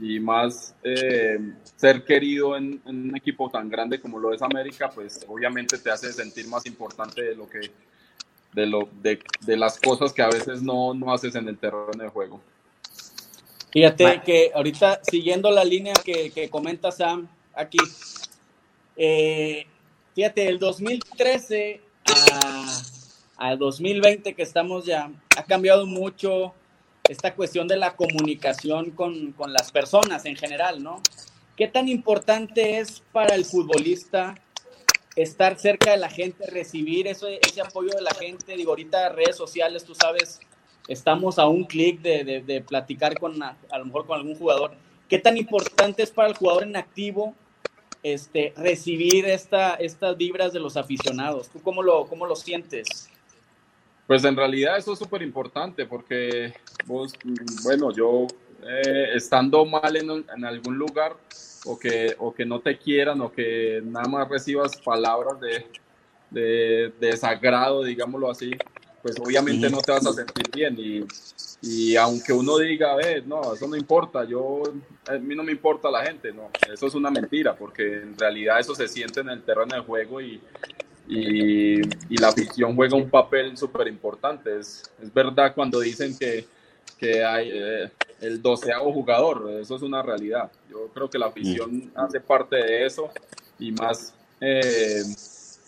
y más eh, ser querido en, en, un equipo tan grande como lo es América, pues obviamente te hace sentir más importante de lo que de, lo, de, de las cosas que a veces no, no haces en el terreno de juego. Fíjate que ahorita siguiendo la línea que, que comenta Sam aquí, eh, fíjate, el 2013 a, a 2020 que estamos ya, ha cambiado mucho esta cuestión de la comunicación con, con, las personas en general, ¿no? ¿Qué tan importante es para el futbolista estar cerca de la gente, recibir ese, ese apoyo de la gente? Digo, ahorita redes sociales, tú sabes, estamos a un clic de, de, platicar con, a, lo mejor con algún jugador. ¿Qué tan importante es para el jugador en activo este, recibir esta, estas vibras de los aficionados? ¿Tú cómo lo, cómo lo sientes? Pues en realidad eso es súper importante porque vos, bueno, yo eh, estando mal en, en, algún lugar o que, o que no te quieran o que nada más recibas palabras de, de desagrado, digámoslo así, pues obviamente no te vas a sentir bien y, y aunque uno diga, eh, no, eso no importa, yo, a mí no me importa la gente, no, eso es una mentira porque en realidad eso se siente en el terreno de juego y, y, y, la afición juega un papel súper importante. Es, es, verdad cuando dicen que, que hay eh, el doceavo jugador, eso es una realidad. Yo creo que la afición hace parte de eso y más eh,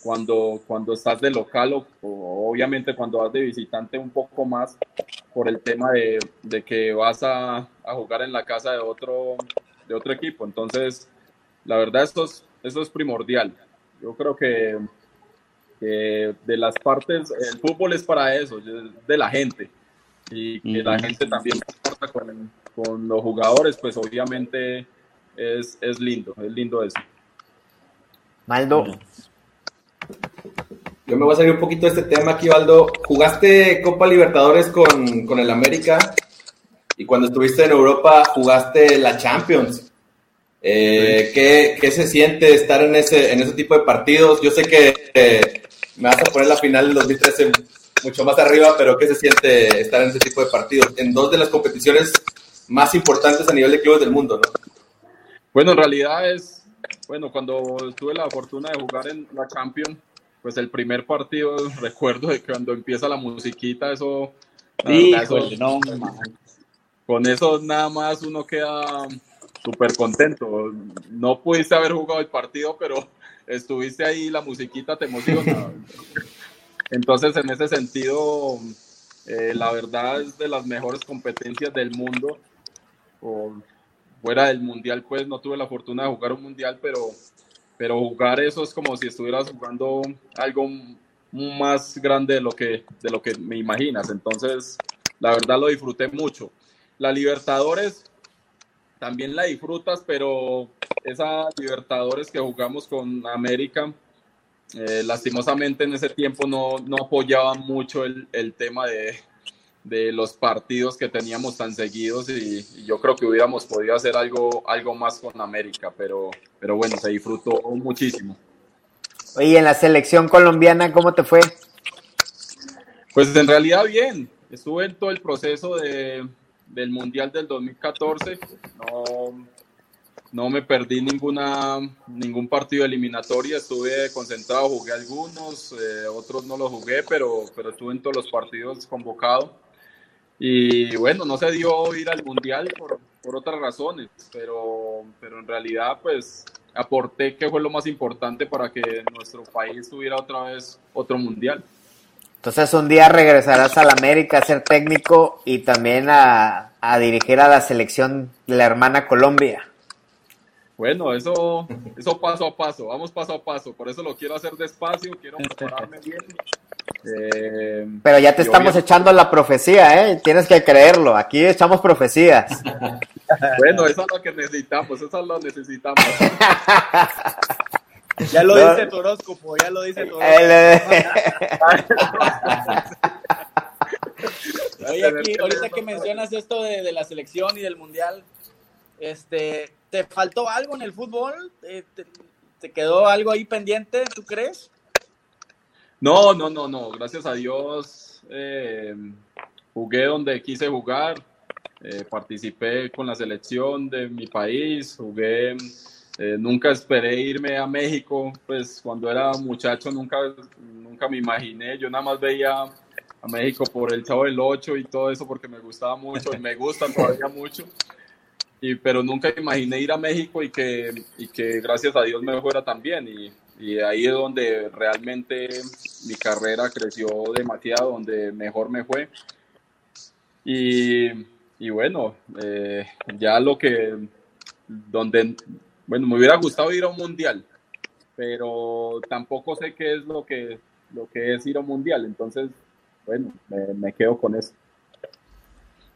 cuando, cuando estás de local o, o, obviamente cuando vas de visitante un poco más por el tema de, de que vas a, a, jugar en la casa de otro, de otro equipo. Entonces, la verdad, esto es, eso es primordial. Yo creo que que de las partes, el fútbol es para eso, de la gente. Y que la gente también importa con, con, los jugadores, pues obviamente es, es, lindo, es lindo eso. Maldo. Yo me voy a salir un poquito de este tema aquí, Valdo. Jugaste Copa Libertadores con, con el América y cuando estuviste en Europa jugaste la Champions. Eh, ¿qué, ¿qué, se siente estar en ese, en ese tipo de partidos? Yo sé que eh, me vas a poner la final del 2013 mucho más arriba, pero ¿qué se siente estar en ese tipo de partidos? En dos de las competiciones más importantes a nivel de clubes del mundo, ¿no? Bueno, en realidad es, bueno, cuando tuve la fortuna de jugar en la Champions, pues el primer partido, recuerdo de cuando empieza la musiquita, eso... Verdad, eso no, con eso nada más uno queda súper contento. No pudiste haber jugado el partido, pero estuviste ahí, la musiquita te emociona. Entonces, en ese sentido, eh, la verdad es de las mejores competencias del mundo. O fuera del mundial, pues no tuve la fortuna de jugar un mundial, pero, pero jugar eso es como si estuvieras jugando algo más grande de lo que, de lo que me imaginas. Entonces, la verdad lo disfruté mucho. La Libertadores también la disfrutas, pero esa Libertadores que jugamos con América, eh, lastimosamente en ese tiempo no, no apoyaba mucho el, el tema de, de, los partidos que teníamos tan seguidos y, y, yo creo que hubiéramos podido hacer algo, algo más con América, pero, pero bueno, se disfrutó muchísimo. Oye, en la selección colombiana, ¿cómo te fue? Pues en realidad bien, estuve en todo el proceso de, del Mundial del 2014. No, no me perdí ninguna, ningún partido eliminatorio, estuve concentrado, jugué algunos, eh, otros no los jugué, pero, pero estuve en todos los partidos convocado. Y bueno, no se dio ir al Mundial por, otras razones, pero, pero en realidad pues aporté que fue lo más importante para que nuestro país tuviera otra vez otro Mundial. Entonces un día regresarás a la América a ser técnico y también a, a dirigir a la selección de la hermana Colombia. Bueno, eso, eso paso a paso, vamos paso a paso, por eso lo quiero hacer despacio, quiero prepararme bien. Eh, Pero ya te estamos echando la profecía, ¿eh? Tienes que creerlo, aquí echamos profecías. bueno, eso es lo que necesitamos, eso es lo necesitamos. ya lo no. dice tu horóscopo, ya lo dice tu horóscopo. Oye, aquí, ahorita que mencionas esto de, de la selección y del mundial, este, ¿te faltó algo en el fútbol? ¿Te, te, quedó algo ahí pendiente, tú crees? No, no, no, no. Gracias a Dios eh, jugué donde quise jugar. Eh, participé con la selección de mi país. Jugué. Eh, nunca esperé irme a México. Pues cuando era muchacho nunca, nunca me imaginé. Yo nada más veía a México por el Chavo del Ocho y todo eso porque me gustaba mucho y me gustan todavía mucho. Y, pero nunca imaginé ir a México y que, y que gracias a Dios me fuera también. Y, y ahí es donde realmente mi carrera creció demasiado, donde mejor me fue. Y, y bueno, eh, ya lo que, donde, bueno, me hubiera gustado ir a un mundial, pero tampoco sé qué es lo que, lo que es ir a un mundial, entonces, bueno, me, me quedo con eso.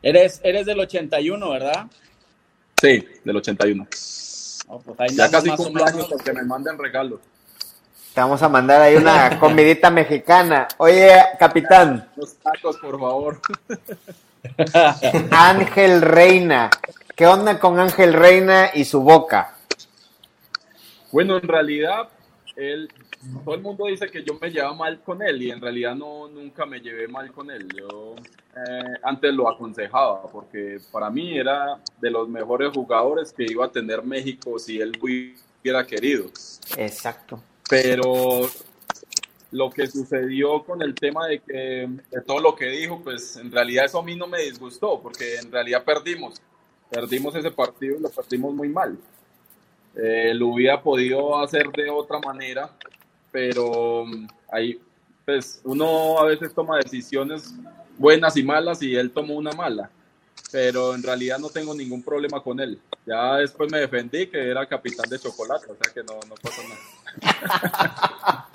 Eres, eres del 81, ¿verdad? Sí, del 81. Oh, pues ya casi cumplo años porque me manden regalos. Te vamos a mandar ahí una comidita mexicana. Oye, capitán. Los tacos, por favor. Ángel Reina. ¿Qué onda con Ángel Reina y su boca? Bueno, en realidad, él, todo el mundo dice que yo me llevaba mal con él y en realidad no, nunca me llevé mal con él. Yo eh, antes lo aconsejaba porque para mí era de los mejores jugadores que iba a tener México si él hubiera querido. Exacto pero lo que sucedió con el tema de que de todo lo que dijo, pues en realidad eso a mí no me disgustó, porque en realidad perdimos, perdimos ese partido y lo perdimos muy mal. Eh, lo hubiera podido hacer de otra manera, pero ahí, pues uno a veces toma decisiones buenas y malas y él tomó una mala pero en realidad no tengo ningún problema con él. Ya después me defendí que era capitán de chocolate, o sea que no, no pasa nada.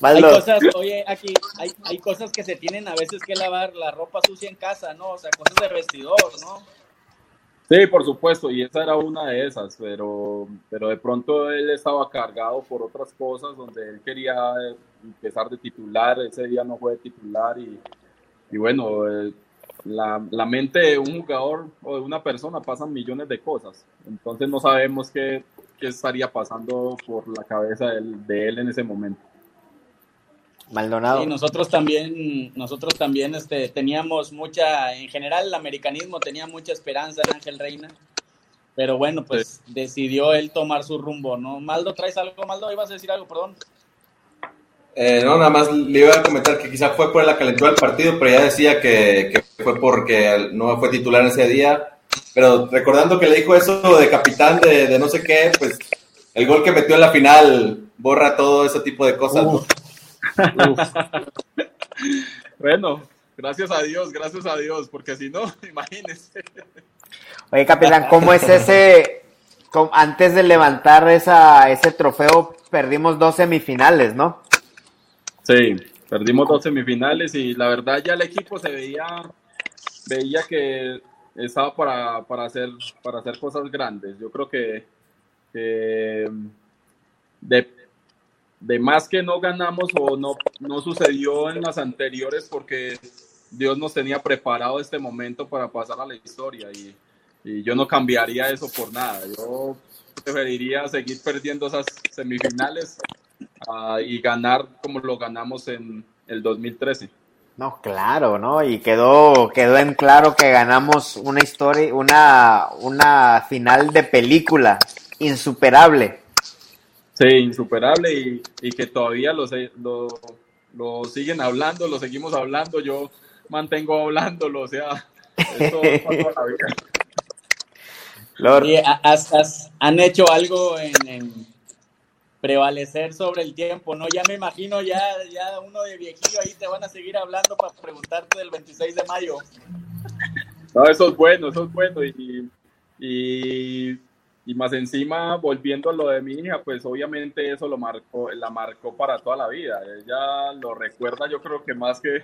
hay cosas, oye, aquí hay, hay cosas que se tienen a veces que lavar, la ropa sucia en casa, ¿no? O sea, cosas de vestidor, ¿no? Sí, por supuesto, y esa era una de esas, pero, pero de pronto él estaba cargado por otras cosas donde él quería empezar de titular, ese día no fue de titular y, y bueno, eh, la, la, mente de un jugador o de una persona pasan millones de cosas. Entonces no sabemos qué, qué estaría pasando por la cabeza de él, de él en ese momento. Maldonado. Y nosotros también, nosotros también este, teníamos mucha, en general el americanismo tenía mucha esperanza en Ángel Reina, pero bueno, pues sí. decidió él tomar su rumbo, ¿no? Maldo, ¿traes algo? Maldo, ibas a decir algo, perdón. Eh, no, nada más le iba a comentar que quizá fue por la calentura del partido, pero ya decía que, que, fue porque no fue titular ese día. Pero recordando que le dijo eso de capitán de, de, no sé qué, pues el gol que metió en la final borra todo ese tipo de cosas. Uf. Bueno, gracias a Dios, gracias a Dios, porque si no, imagínese. Oye, capitán, ¿cómo es ese? Antes de levantar esa, ese trofeo, perdimos dos semifinales, ¿no? Sí, perdimos dos semifinales y la verdad ya el equipo se veía, veía que estaba para, para, hacer, para hacer cosas grandes. Yo creo que, que de, de, más que no ganamos o no, no sucedió en las anteriores porque Dios nos tenía preparado este momento para pasar a la historia y, y yo no cambiaría eso por nada. Yo preferiría seguir perdiendo esas semifinales uh, y ganar como lo ganamos en el 2013. No, claro, ¿no? Y quedó, quedó en claro que ganamos una historia, una, una final de película insuperable. Sí, insuperable y, y que todavía lo, lo, lo, siguen hablando, lo seguimos hablando, yo mantengo hablándolo, o sea, eso toda la vida. Lord. ¿Han hecho algo en, prevalecer sobre el tiempo, ¿no? Ya me imagino, ya, ya uno de viejillo ahí te van a seguir hablando para preguntarte del 26 de mayo. No, eso es bueno, eso es bueno. Y, y, y, más encima, volviendo a lo de mi hija, pues obviamente eso lo marcó, la marcó para toda la vida. Ella lo recuerda, yo creo que más que,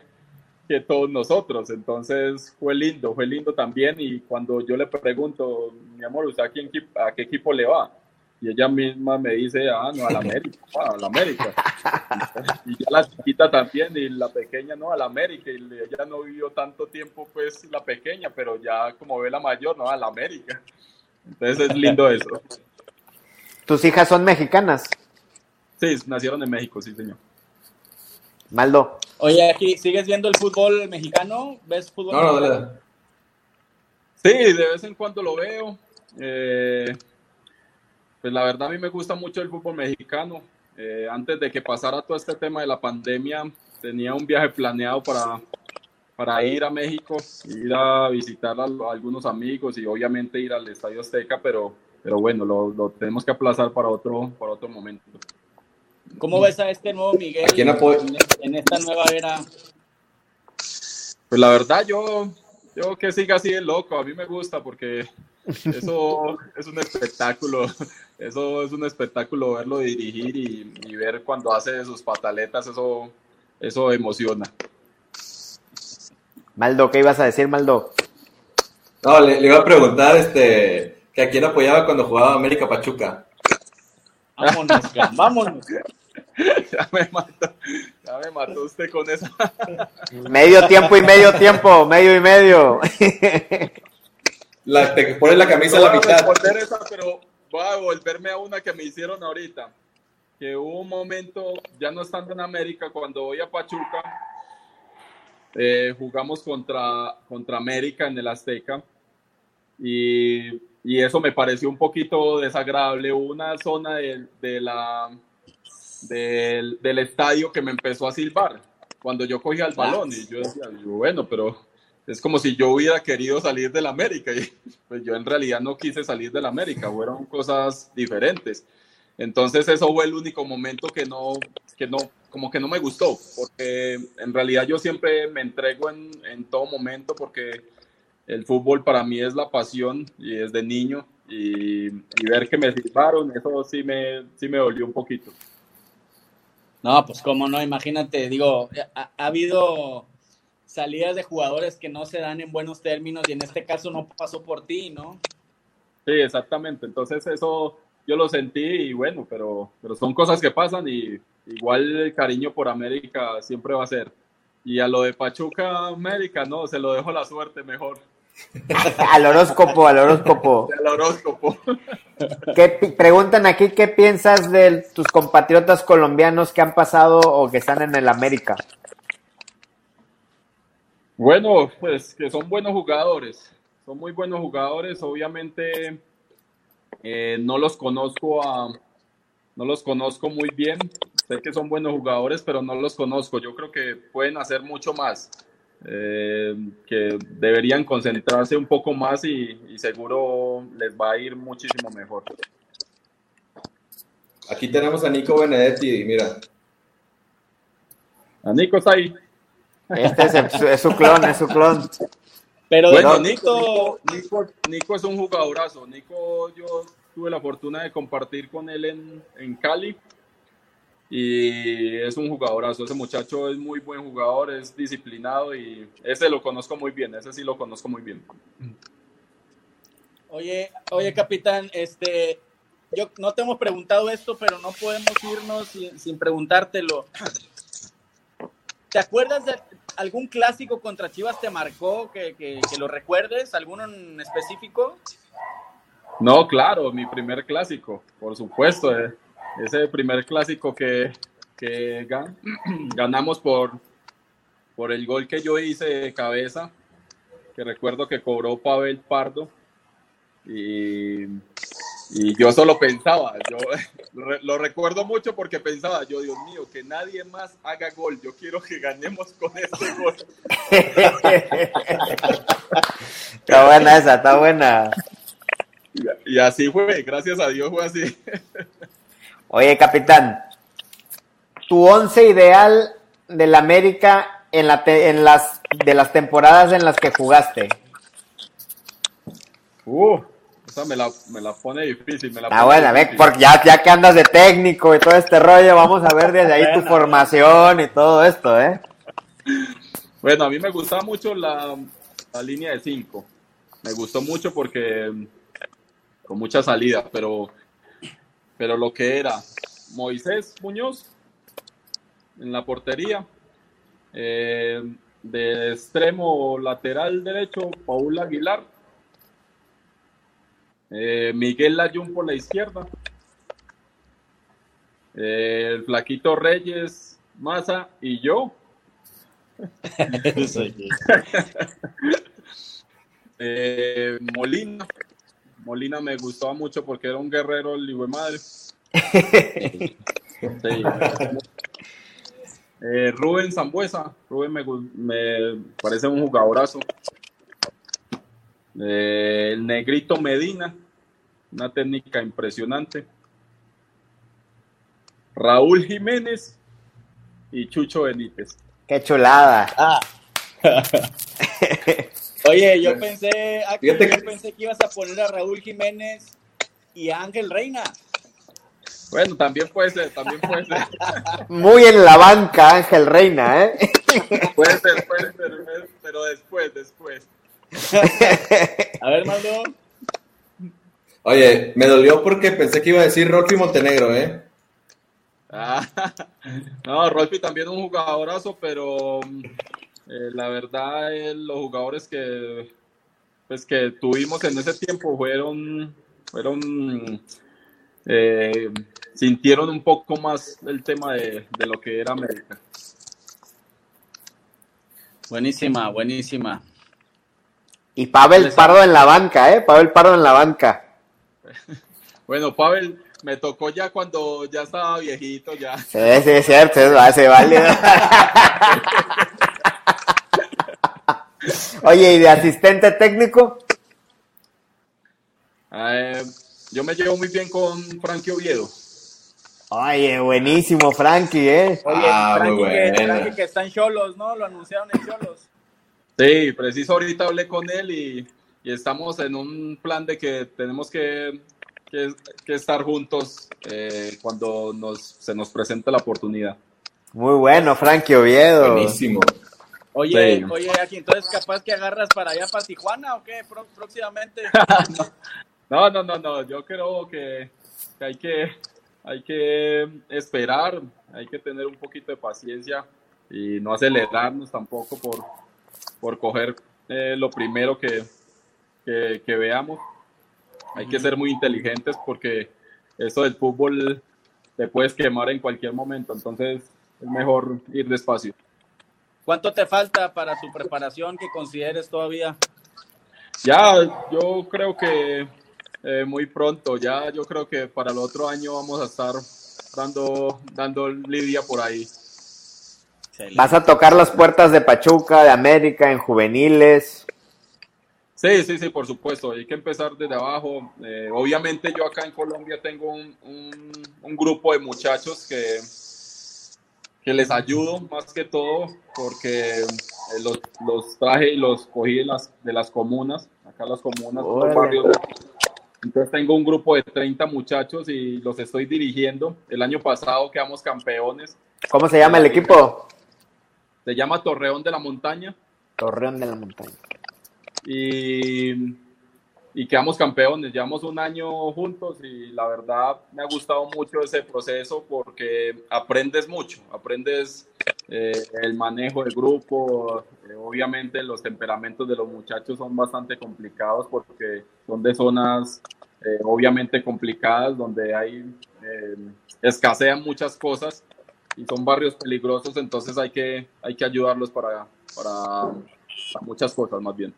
que todos nosotros. Entonces fue lindo, fue lindo también. Y cuando yo le pregunto, mi amor, ¿usted a, quién, a qué equipo le va? Y ella misma me dice, ah, no, a la América, ah, a la América. Y ya la chiquita también, y la pequeña, no, a la América. Y ella no vivió tanto tiempo, pues, la pequeña, pero ya como ve la mayor, no, a la América. Entonces es lindo eso. ¿Tus hijas son mexicanas? Sí, nacieron en México, sí, señor. Maldo. Oye, aquí, ¿sigues viendo el fútbol mexicano? ¿Ves fútbol no, No, sí, de vez en cuando lo veo. Eh, pues la verdad a mí me gusta mucho el fútbol mexicano. Eh, antes de que pasara todo este tema de la pandemia, tenía un viaje planeado para, para ir a México, ir a visitar a, algunos amigos y obviamente ir al Estadio Azteca, pero, pero bueno, lo, lo tenemos que aplazar para otro, para otro momento. ¿Cómo ves a este nuevo Miguel en, en, esta nueva era? Pues la verdad, yo, yo que siga así de loco, a mí me gusta porque eso es un espectáculo, eso es un espectáculo verlo dirigir y, ver cuando hace sus pataletas, eso, eso emociona. Maldo, ¿qué ibas a decir, Maldo? No, le, iba a preguntar este, que a quién apoyaba cuando jugaba América Pachuca. Vámonos, vámonos. Ya me mató, ya me mató usted con eso. Medio tiempo y medio tiempo, medio y medio. La, te pones la camisa a la mitad. Esa, pero voy a volverme a una que me hicieron ahorita. Que hubo un momento, ya no estando en América, cuando voy a Pachuca, eh, jugamos contra, contra América en el Azteca. Y, y, eso me pareció un poquito desagradable. Una zona de, de la, del, del, estadio que me empezó a silbar cuando yo cogía el balón. Y yo decía, bueno, pero es como si yo hubiera querido salir de la América y pues yo en realidad no quise salir de la América, fueron cosas diferentes. Entonces eso fue el único momento que no, que no, como que no me gustó, porque en realidad yo siempre me entrego en, en todo momento porque el fútbol para mí es la pasión y es de niño y, y ver que me silbaron, eso sí me, sí me dolió un poquito. No, pues cómo no, imagínate, digo, ha, ha habido salidas de jugadores que no se dan en buenos términos y en este caso no pasó por ti, ¿no? Sí, exactamente. Entonces eso yo lo sentí y bueno, pero, pero son cosas que pasan y igual el cariño por América siempre va a ser. Y a lo de Pachuca América, no, se lo dejo la suerte mejor. al horóscopo, al horóscopo. Al horóscopo. ¿Qué, preguntan aquí qué piensas de tus compatriotas colombianos que han pasado o que están en el América. Bueno, pues que son buenos jugadores, son muy buenos jugadores. Obviamente eh, no los conozco a, no los conozco muy bien. Sé que son buenos jugadores, pero no los conozco. Yo creo que pueden hacer mucho más. Eh, que deberían concentrarse un poco más y, y, seguro les va a ir muchísimo mejor. Aquí tenemos a Nico Benedetti, mira. A Nico está ahí. Este es, su clon, es su clon. Pero bueno, Nico, Nico, es un jugadorazo. Nico, yo tuve la fortuna de compartir con él en, en Cali y es un jugadorazo. Ese muchacho es muy buen jugador, es disciplinado y ese lo conozco muy bien, ese sí lo conozco muy bien. Oye, oye, capitán, este, yo no te hemos preguntado esto, pero no podemos irnos sin, sin preguntártelo. ¿Te acuerdas de algún clásico contra Chivas te marcó que, que, lo recuerdes? ¿Alguno en específico? No, claro, mi primer clásico, por supuesto. Eh. Ese primer clásico que, que ganamos por, por el gol que yo hice de cabeza, que recuerdo que cobró Pavel Pardo. Y, y yo solo pensaba, yo lo recuerdo mucho porque pensaba, yo Dios mío, que nadie más haga gol, yo quiero que ganemos con este gol. está buena esa, está buena. Y, así fue, gracias a Dios fue así. Oye, capitán, tu once ideal del América en, la en las de las temporadas en las que jugaste. Uh, esa me la, me la pone difícil. Me la ah, bueno, ve, porque ya, ya que andas de técnico y todo este rollo, vamos a ver desde ahí tu formación y todo esto, ¿eh? Bueno, a mí me gustaba mucho la, la línea de 5. Me gustó mucho porque con mucha salida, pero, pero lo que era Moisés Muñoz en la portería, eh, de extremo lateral derecho, Paul Aguilar, eh, Miguel Layún por la izquierda, eh, el Flaquito Reyes, Maza y yo. Molina Molina me gustaba mucho porque era un guerrero el hijo de madre. Eh, Rubén Zambuesa, Rubén me, parece un jugadorazo. Eh, el Negrito Medina, una técnica impresionante. Raúl Jiménez y Chucho Benítez. Qué chulada. Ah. Oye, yo pensé, yo pensé que ibas a poner a Raúl Jiménez y a Ángel Reina. Bueno, también puede ser, también puede ser. Muy en la banca, Ángel Reina, ¿eh? Puede ser, puede ser, pero después, después. A ver, Maldo. Oye, me dolió porque pensé que iba a decir Rolfi Montenegro, ¿eh? Ah, no, Rolfi también un jugadorazo, pero eh, la verdad, eh, los jugadores que, pues, que tuvimos en ese tiempo fueron, fueron eh, sintieron un poco más el tema de, lo que era América. Buenísima, buenísima. Y Pavel Pardo en la banca, ¿eh? Pavel Pardo en la banca. bueno, Pavel me tocó ya cuando ya estaba viejito, ya. Sí, sí, es cierto, se vale. Oye, ¿y de asistente técnico? Eh, yo me llevo muy bien con Frankie Oviedo. Oye, buenísimo, Frankie, ¿eh? Oye, ah, Frankie, que, Frankie, que, está en Cholos, ¿no? Lo anunciaron en Cholos. Sí, preciso ahorita hablé con él y, estamos en un plan de que tenemos que, que, estar juntos eh, cuando nos, se nos presente la oportunidad. Muy bueno, Frankie Oviedo. Buenísimo. Oye, oye, aquí entonces capaz que agarras para allá para Tijuana o qué próximamente. no, no, no, no, yo creo que, hay que hay que esperar, hay que tener un poquito de paciencia y no acelerarnos tampoco por, por coger eh, lo primero que, que, veamos. Hay que ser muy inteligentes porque eso del fútbol te puedes quemar en cualquier momento, entonces es mejor ir despacio. ¿Cuánto te falta para tu preparación que consideres todavía? Ya, yo creo que eh, muy pronto. Ya yo creo que para el otro año vamos a estar dando, dando lidia por ahí. ¿Vas a tocar las puertas de Pachuca, de América, en juveniles? Sí, sí, sí, por supuesto. Hay que empezar desde abajo. Eh, obviamente yo acá en Colombia tengo un, un grupo de muchachos que que les ayudo más que todo porque eh, los, los, traje y los cogí de las, de las comunas, acá las comunas, los barrios. Entonces tengo un grupo de 30 muchachos y los estoy dirigiendo. El año pasado quedamos campeones. ¿Cómo se llama el equipo? Se llama Torreón de la Montaña. Torreón de la Montaña. Y y quedamos campeones. Llevamos un año juntos y la verdad me ha gustado mucho ese proceso porque aprendes mucho, aprendes eh, el manejo del grupo. Eh, obviamente los temperamentos de los muchachos son bastante complicados porque son de zonas eh, obviamente complicadas donde hay escasean muchas cosas. Son barrios peligrosos, entonces hay que, hay que ayudarlos para, para, muchas cosas más bien.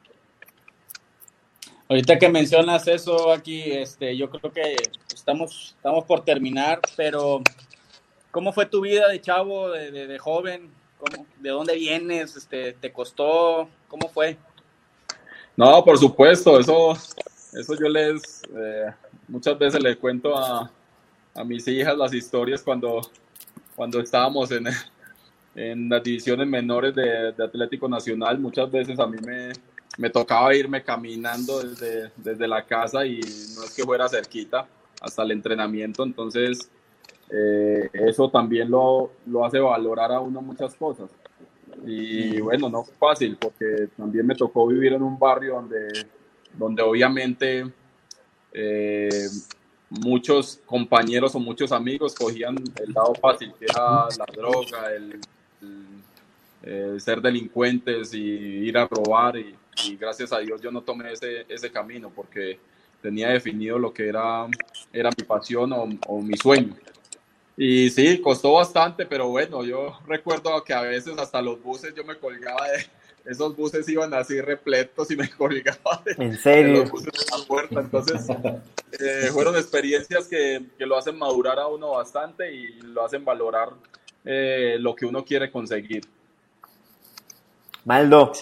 Ahorita que mencionas eso aquí, este, yo creo que estamos, estamos por terminar, pero ¿cómo fue tu vida de chavo, de, de, joven? ¿Cómo, ¿De dónde vienes? Este, ¿Te costó? ¿Cómo fue? No, por supuesto, eso, eso yo les, eh, muchas veces le cuento a, a mis hijas las historias cuando, cuando estábamos en, en las divisiones menores de, de, Atlético Nacional, muchas veces a mí me, me tocaba irme caminando desde, desde, la casa y no es que fuera cerquita hasta el entrenamiento, entonces eh, eso también lo, lo, hace valorar a uno muchas cosas. Y bueno, no fue fácil porque también me tocó vivir en un barrio donde, donde obviamente eh, muchos compañeros o muchos amigos cogían el lado fácil, que era la droga, el, ser delincuentes y ir a robar. Y, gracias a Dios yo no tomé ese, ese camino porque tenía definido lo que era, era mi pasión o, o mi sueño. Y sí, costó bastante, pero bueno, yo recuerdo que a veces hasta los buses yo me colgaba de, esos buses iban así repletos y me colgaba de, ¿En serio? los buses de la puerta. Entonces, eh, fueron experiencias que, que, lo hacen madurar a uno bastante y lo hacen valorar eh, lo que uno quiere conseguir. Maldo.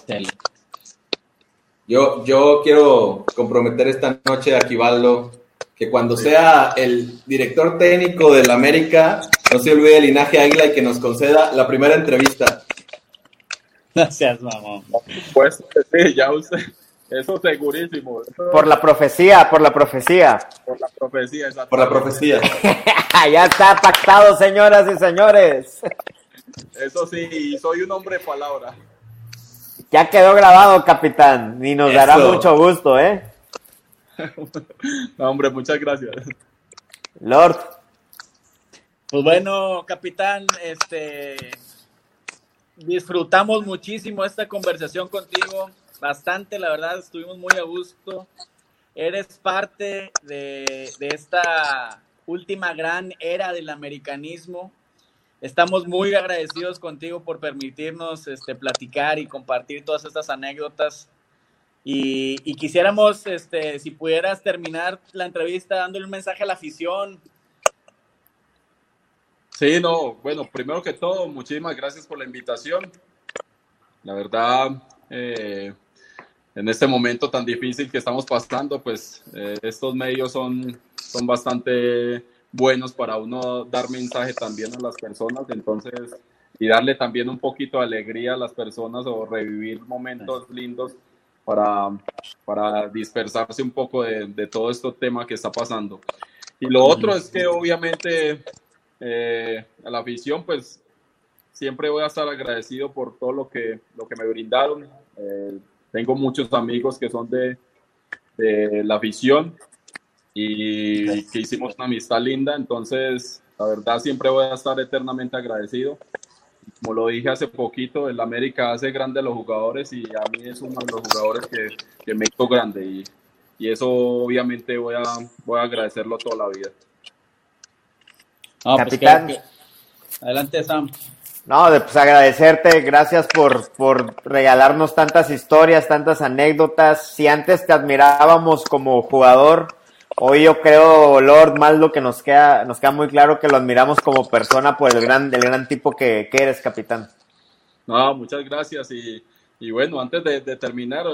Yo, yo quiero comprometer esta noche a Aquivaldo que cuando sea el director técnico del América, no se olvide el linaje águila y que nos conceda la primera entrevista. Gracias, mamá. Pues sí, ya usted, eso segurísimo. Por la profecía, por la profecía. Por la profecía, exacto. Por la profecía. ya está pactado, señoras y señores. Eso sí, soy un hombre de palabra. Ya quedó grabado, capitán, y nos dará mucho gusto, ¿eh? no, hombre, muchas gracias. Lord. Pues bueno, capitán, este disfrutamos muchísimo esta conversación contigo, bastante, la verdad, estuvimos muy a gusto. Eres parte de, esta última gran era del americanismo. Estamos muy agradecidos contigo por permitirnos este, platicar y compartir todas estas anécdotas. Y, y, quisiéramos, este, si pudieras terminar la entrevista dándole un mensaje a la afición, Sí, no, bueno, primero que todo, muchísimas gracias por la invitación. La verdad, eh, en este momento tan difícil que estamos pasando, pues eh, estos medios son, son bastante buenos para uno dar mensaje también a las personas, entonces, y darle también un poquito de alegría a las personas o revivir momentos lindos para, para dispersarse un poco de, de todo este tema que está pasando. Y lo otro es que obviamente eh, a la afición, pues siempre voy a estar agradecido por todo lo que, lo que me brindaron. Eh, tengo muchos amigos que son de, de, la afición y que hicimos una amistad linda, entonces la verdad siempre voy a estar eternamente agradecido. Como lo dije hace poquito, el América hace grande los jugadores y a mí es uno de los jugadores que, que me hizo grande y, y eso obviamente voy a, voy a agradecerlo toda la vida. Pues Capitán. Adelante, Sam. No, pues agradecerte, gracias por, por regalarnos tantas historias, tantas anécdotas. Si antes te admirábamos como jugador, hoy yo creo, Lord Maldo, que nos queda, nos queda muy claro que lo admiramos como persona por el gran, el gran tipo que, eres, capitán. No, muchas gracias. Y, y bueno, antes de, de, terminar,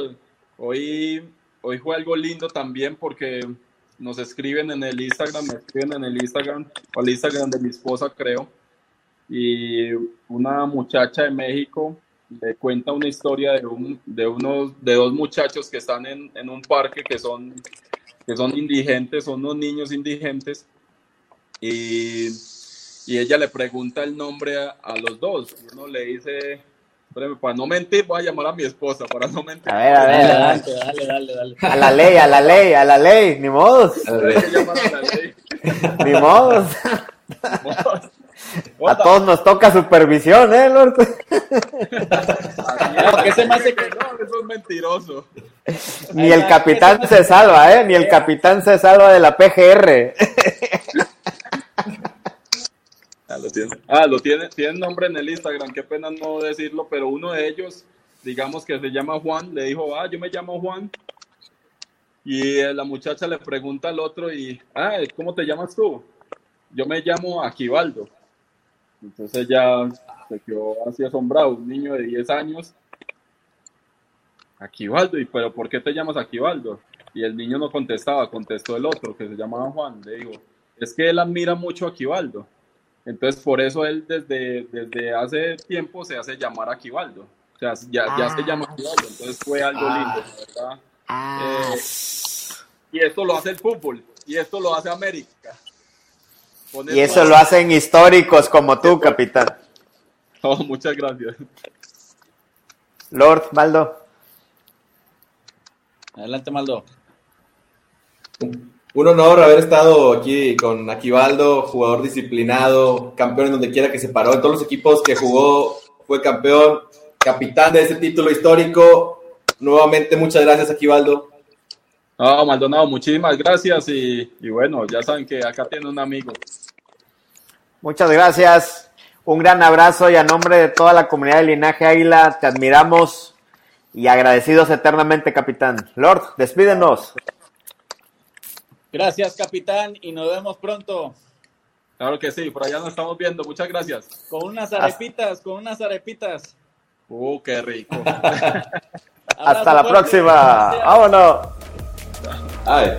hoy, hoy fue algo lindo también porque nos escriben en el Instagram, me escriben en el Instagram, o el Instagram de mi esposa, creo, y una muchacha de México le cuenta una historia de, un, de, unos, de dos muchachos que están en, en, un parque que son, que son indigentes, son unos niños indigentes, y, y ella le pregunta el nombre a, a los dos, uno le dice para no mentir, voy a llamar a mi esposa, para no mentir. A ver, a ver, dale, dale, dale, dale. A la ley, a la ley, a la ley, ni modos. Ni modos. A todos nos toca supervisión, ¿eh, Lord? No, que se me hace que no, eso es mentiroso. Ni el capitán se salva, ¿eh? Ni el capitán se salva de la PGR. Ah, lo tiene, tiene nombre en el Instagram, qué pena no decirlo, pero uno de ellos, digamos que se llama Juan, le dijo, ah, yo me llamo Juan. Y eh, la muchacha le pregunta al otro y, ah, ¿cómo te llamas tú? Yo me llamo Aquivaldo. Entonces ya se quedó así asombrado, un niño de 10 años. Aquivaldo, ¿y pero por qué te llamas Aquivaldo? Y el niño no contestaba, contestó el otro, que se llamaba Juan. Le digo, es que él admira mucho a Aquivaldo. Entonces, por eso él desde, desde hace tiempo se hace llamar Aquivaldo. O sea, ya, ya se llama Aquivaldo. Entonces fue algo lindo, ¿verdad? Eh, y esto lo hace el fútbol. Y esto lo hace América. y eso lo hacen históricos como tú, capitán. Oh, muchas gracias. Lord Maldo. Adelante, Maldo. Un honor haber estado aquí con Aquivaldo, jugador disciplinado, campeón en donde quiera que se paró, en todos los equipos que jugó, fue campeón, capitán de ese título histórico. Nuevamente, muchas gracias, Aquivaldo. No, Maldonado, muchísimas gracias y, y bueno, ya saben que acá tiene un amigo. Muchas gracias, un gran abrazo y a nombre de toda la comunidad de Linaje Águila, te admiramos y agradecidos eternamente, capitán. Lord, despídenos. Gracias, capitán, y nos vemos pronto. Claro que sí, por allá nos estamos viendo. Muchas gracias. Con unas arepitas, con unas arepitas. Uh, qué rico. Hasta la próxima. Vámonos. Ay.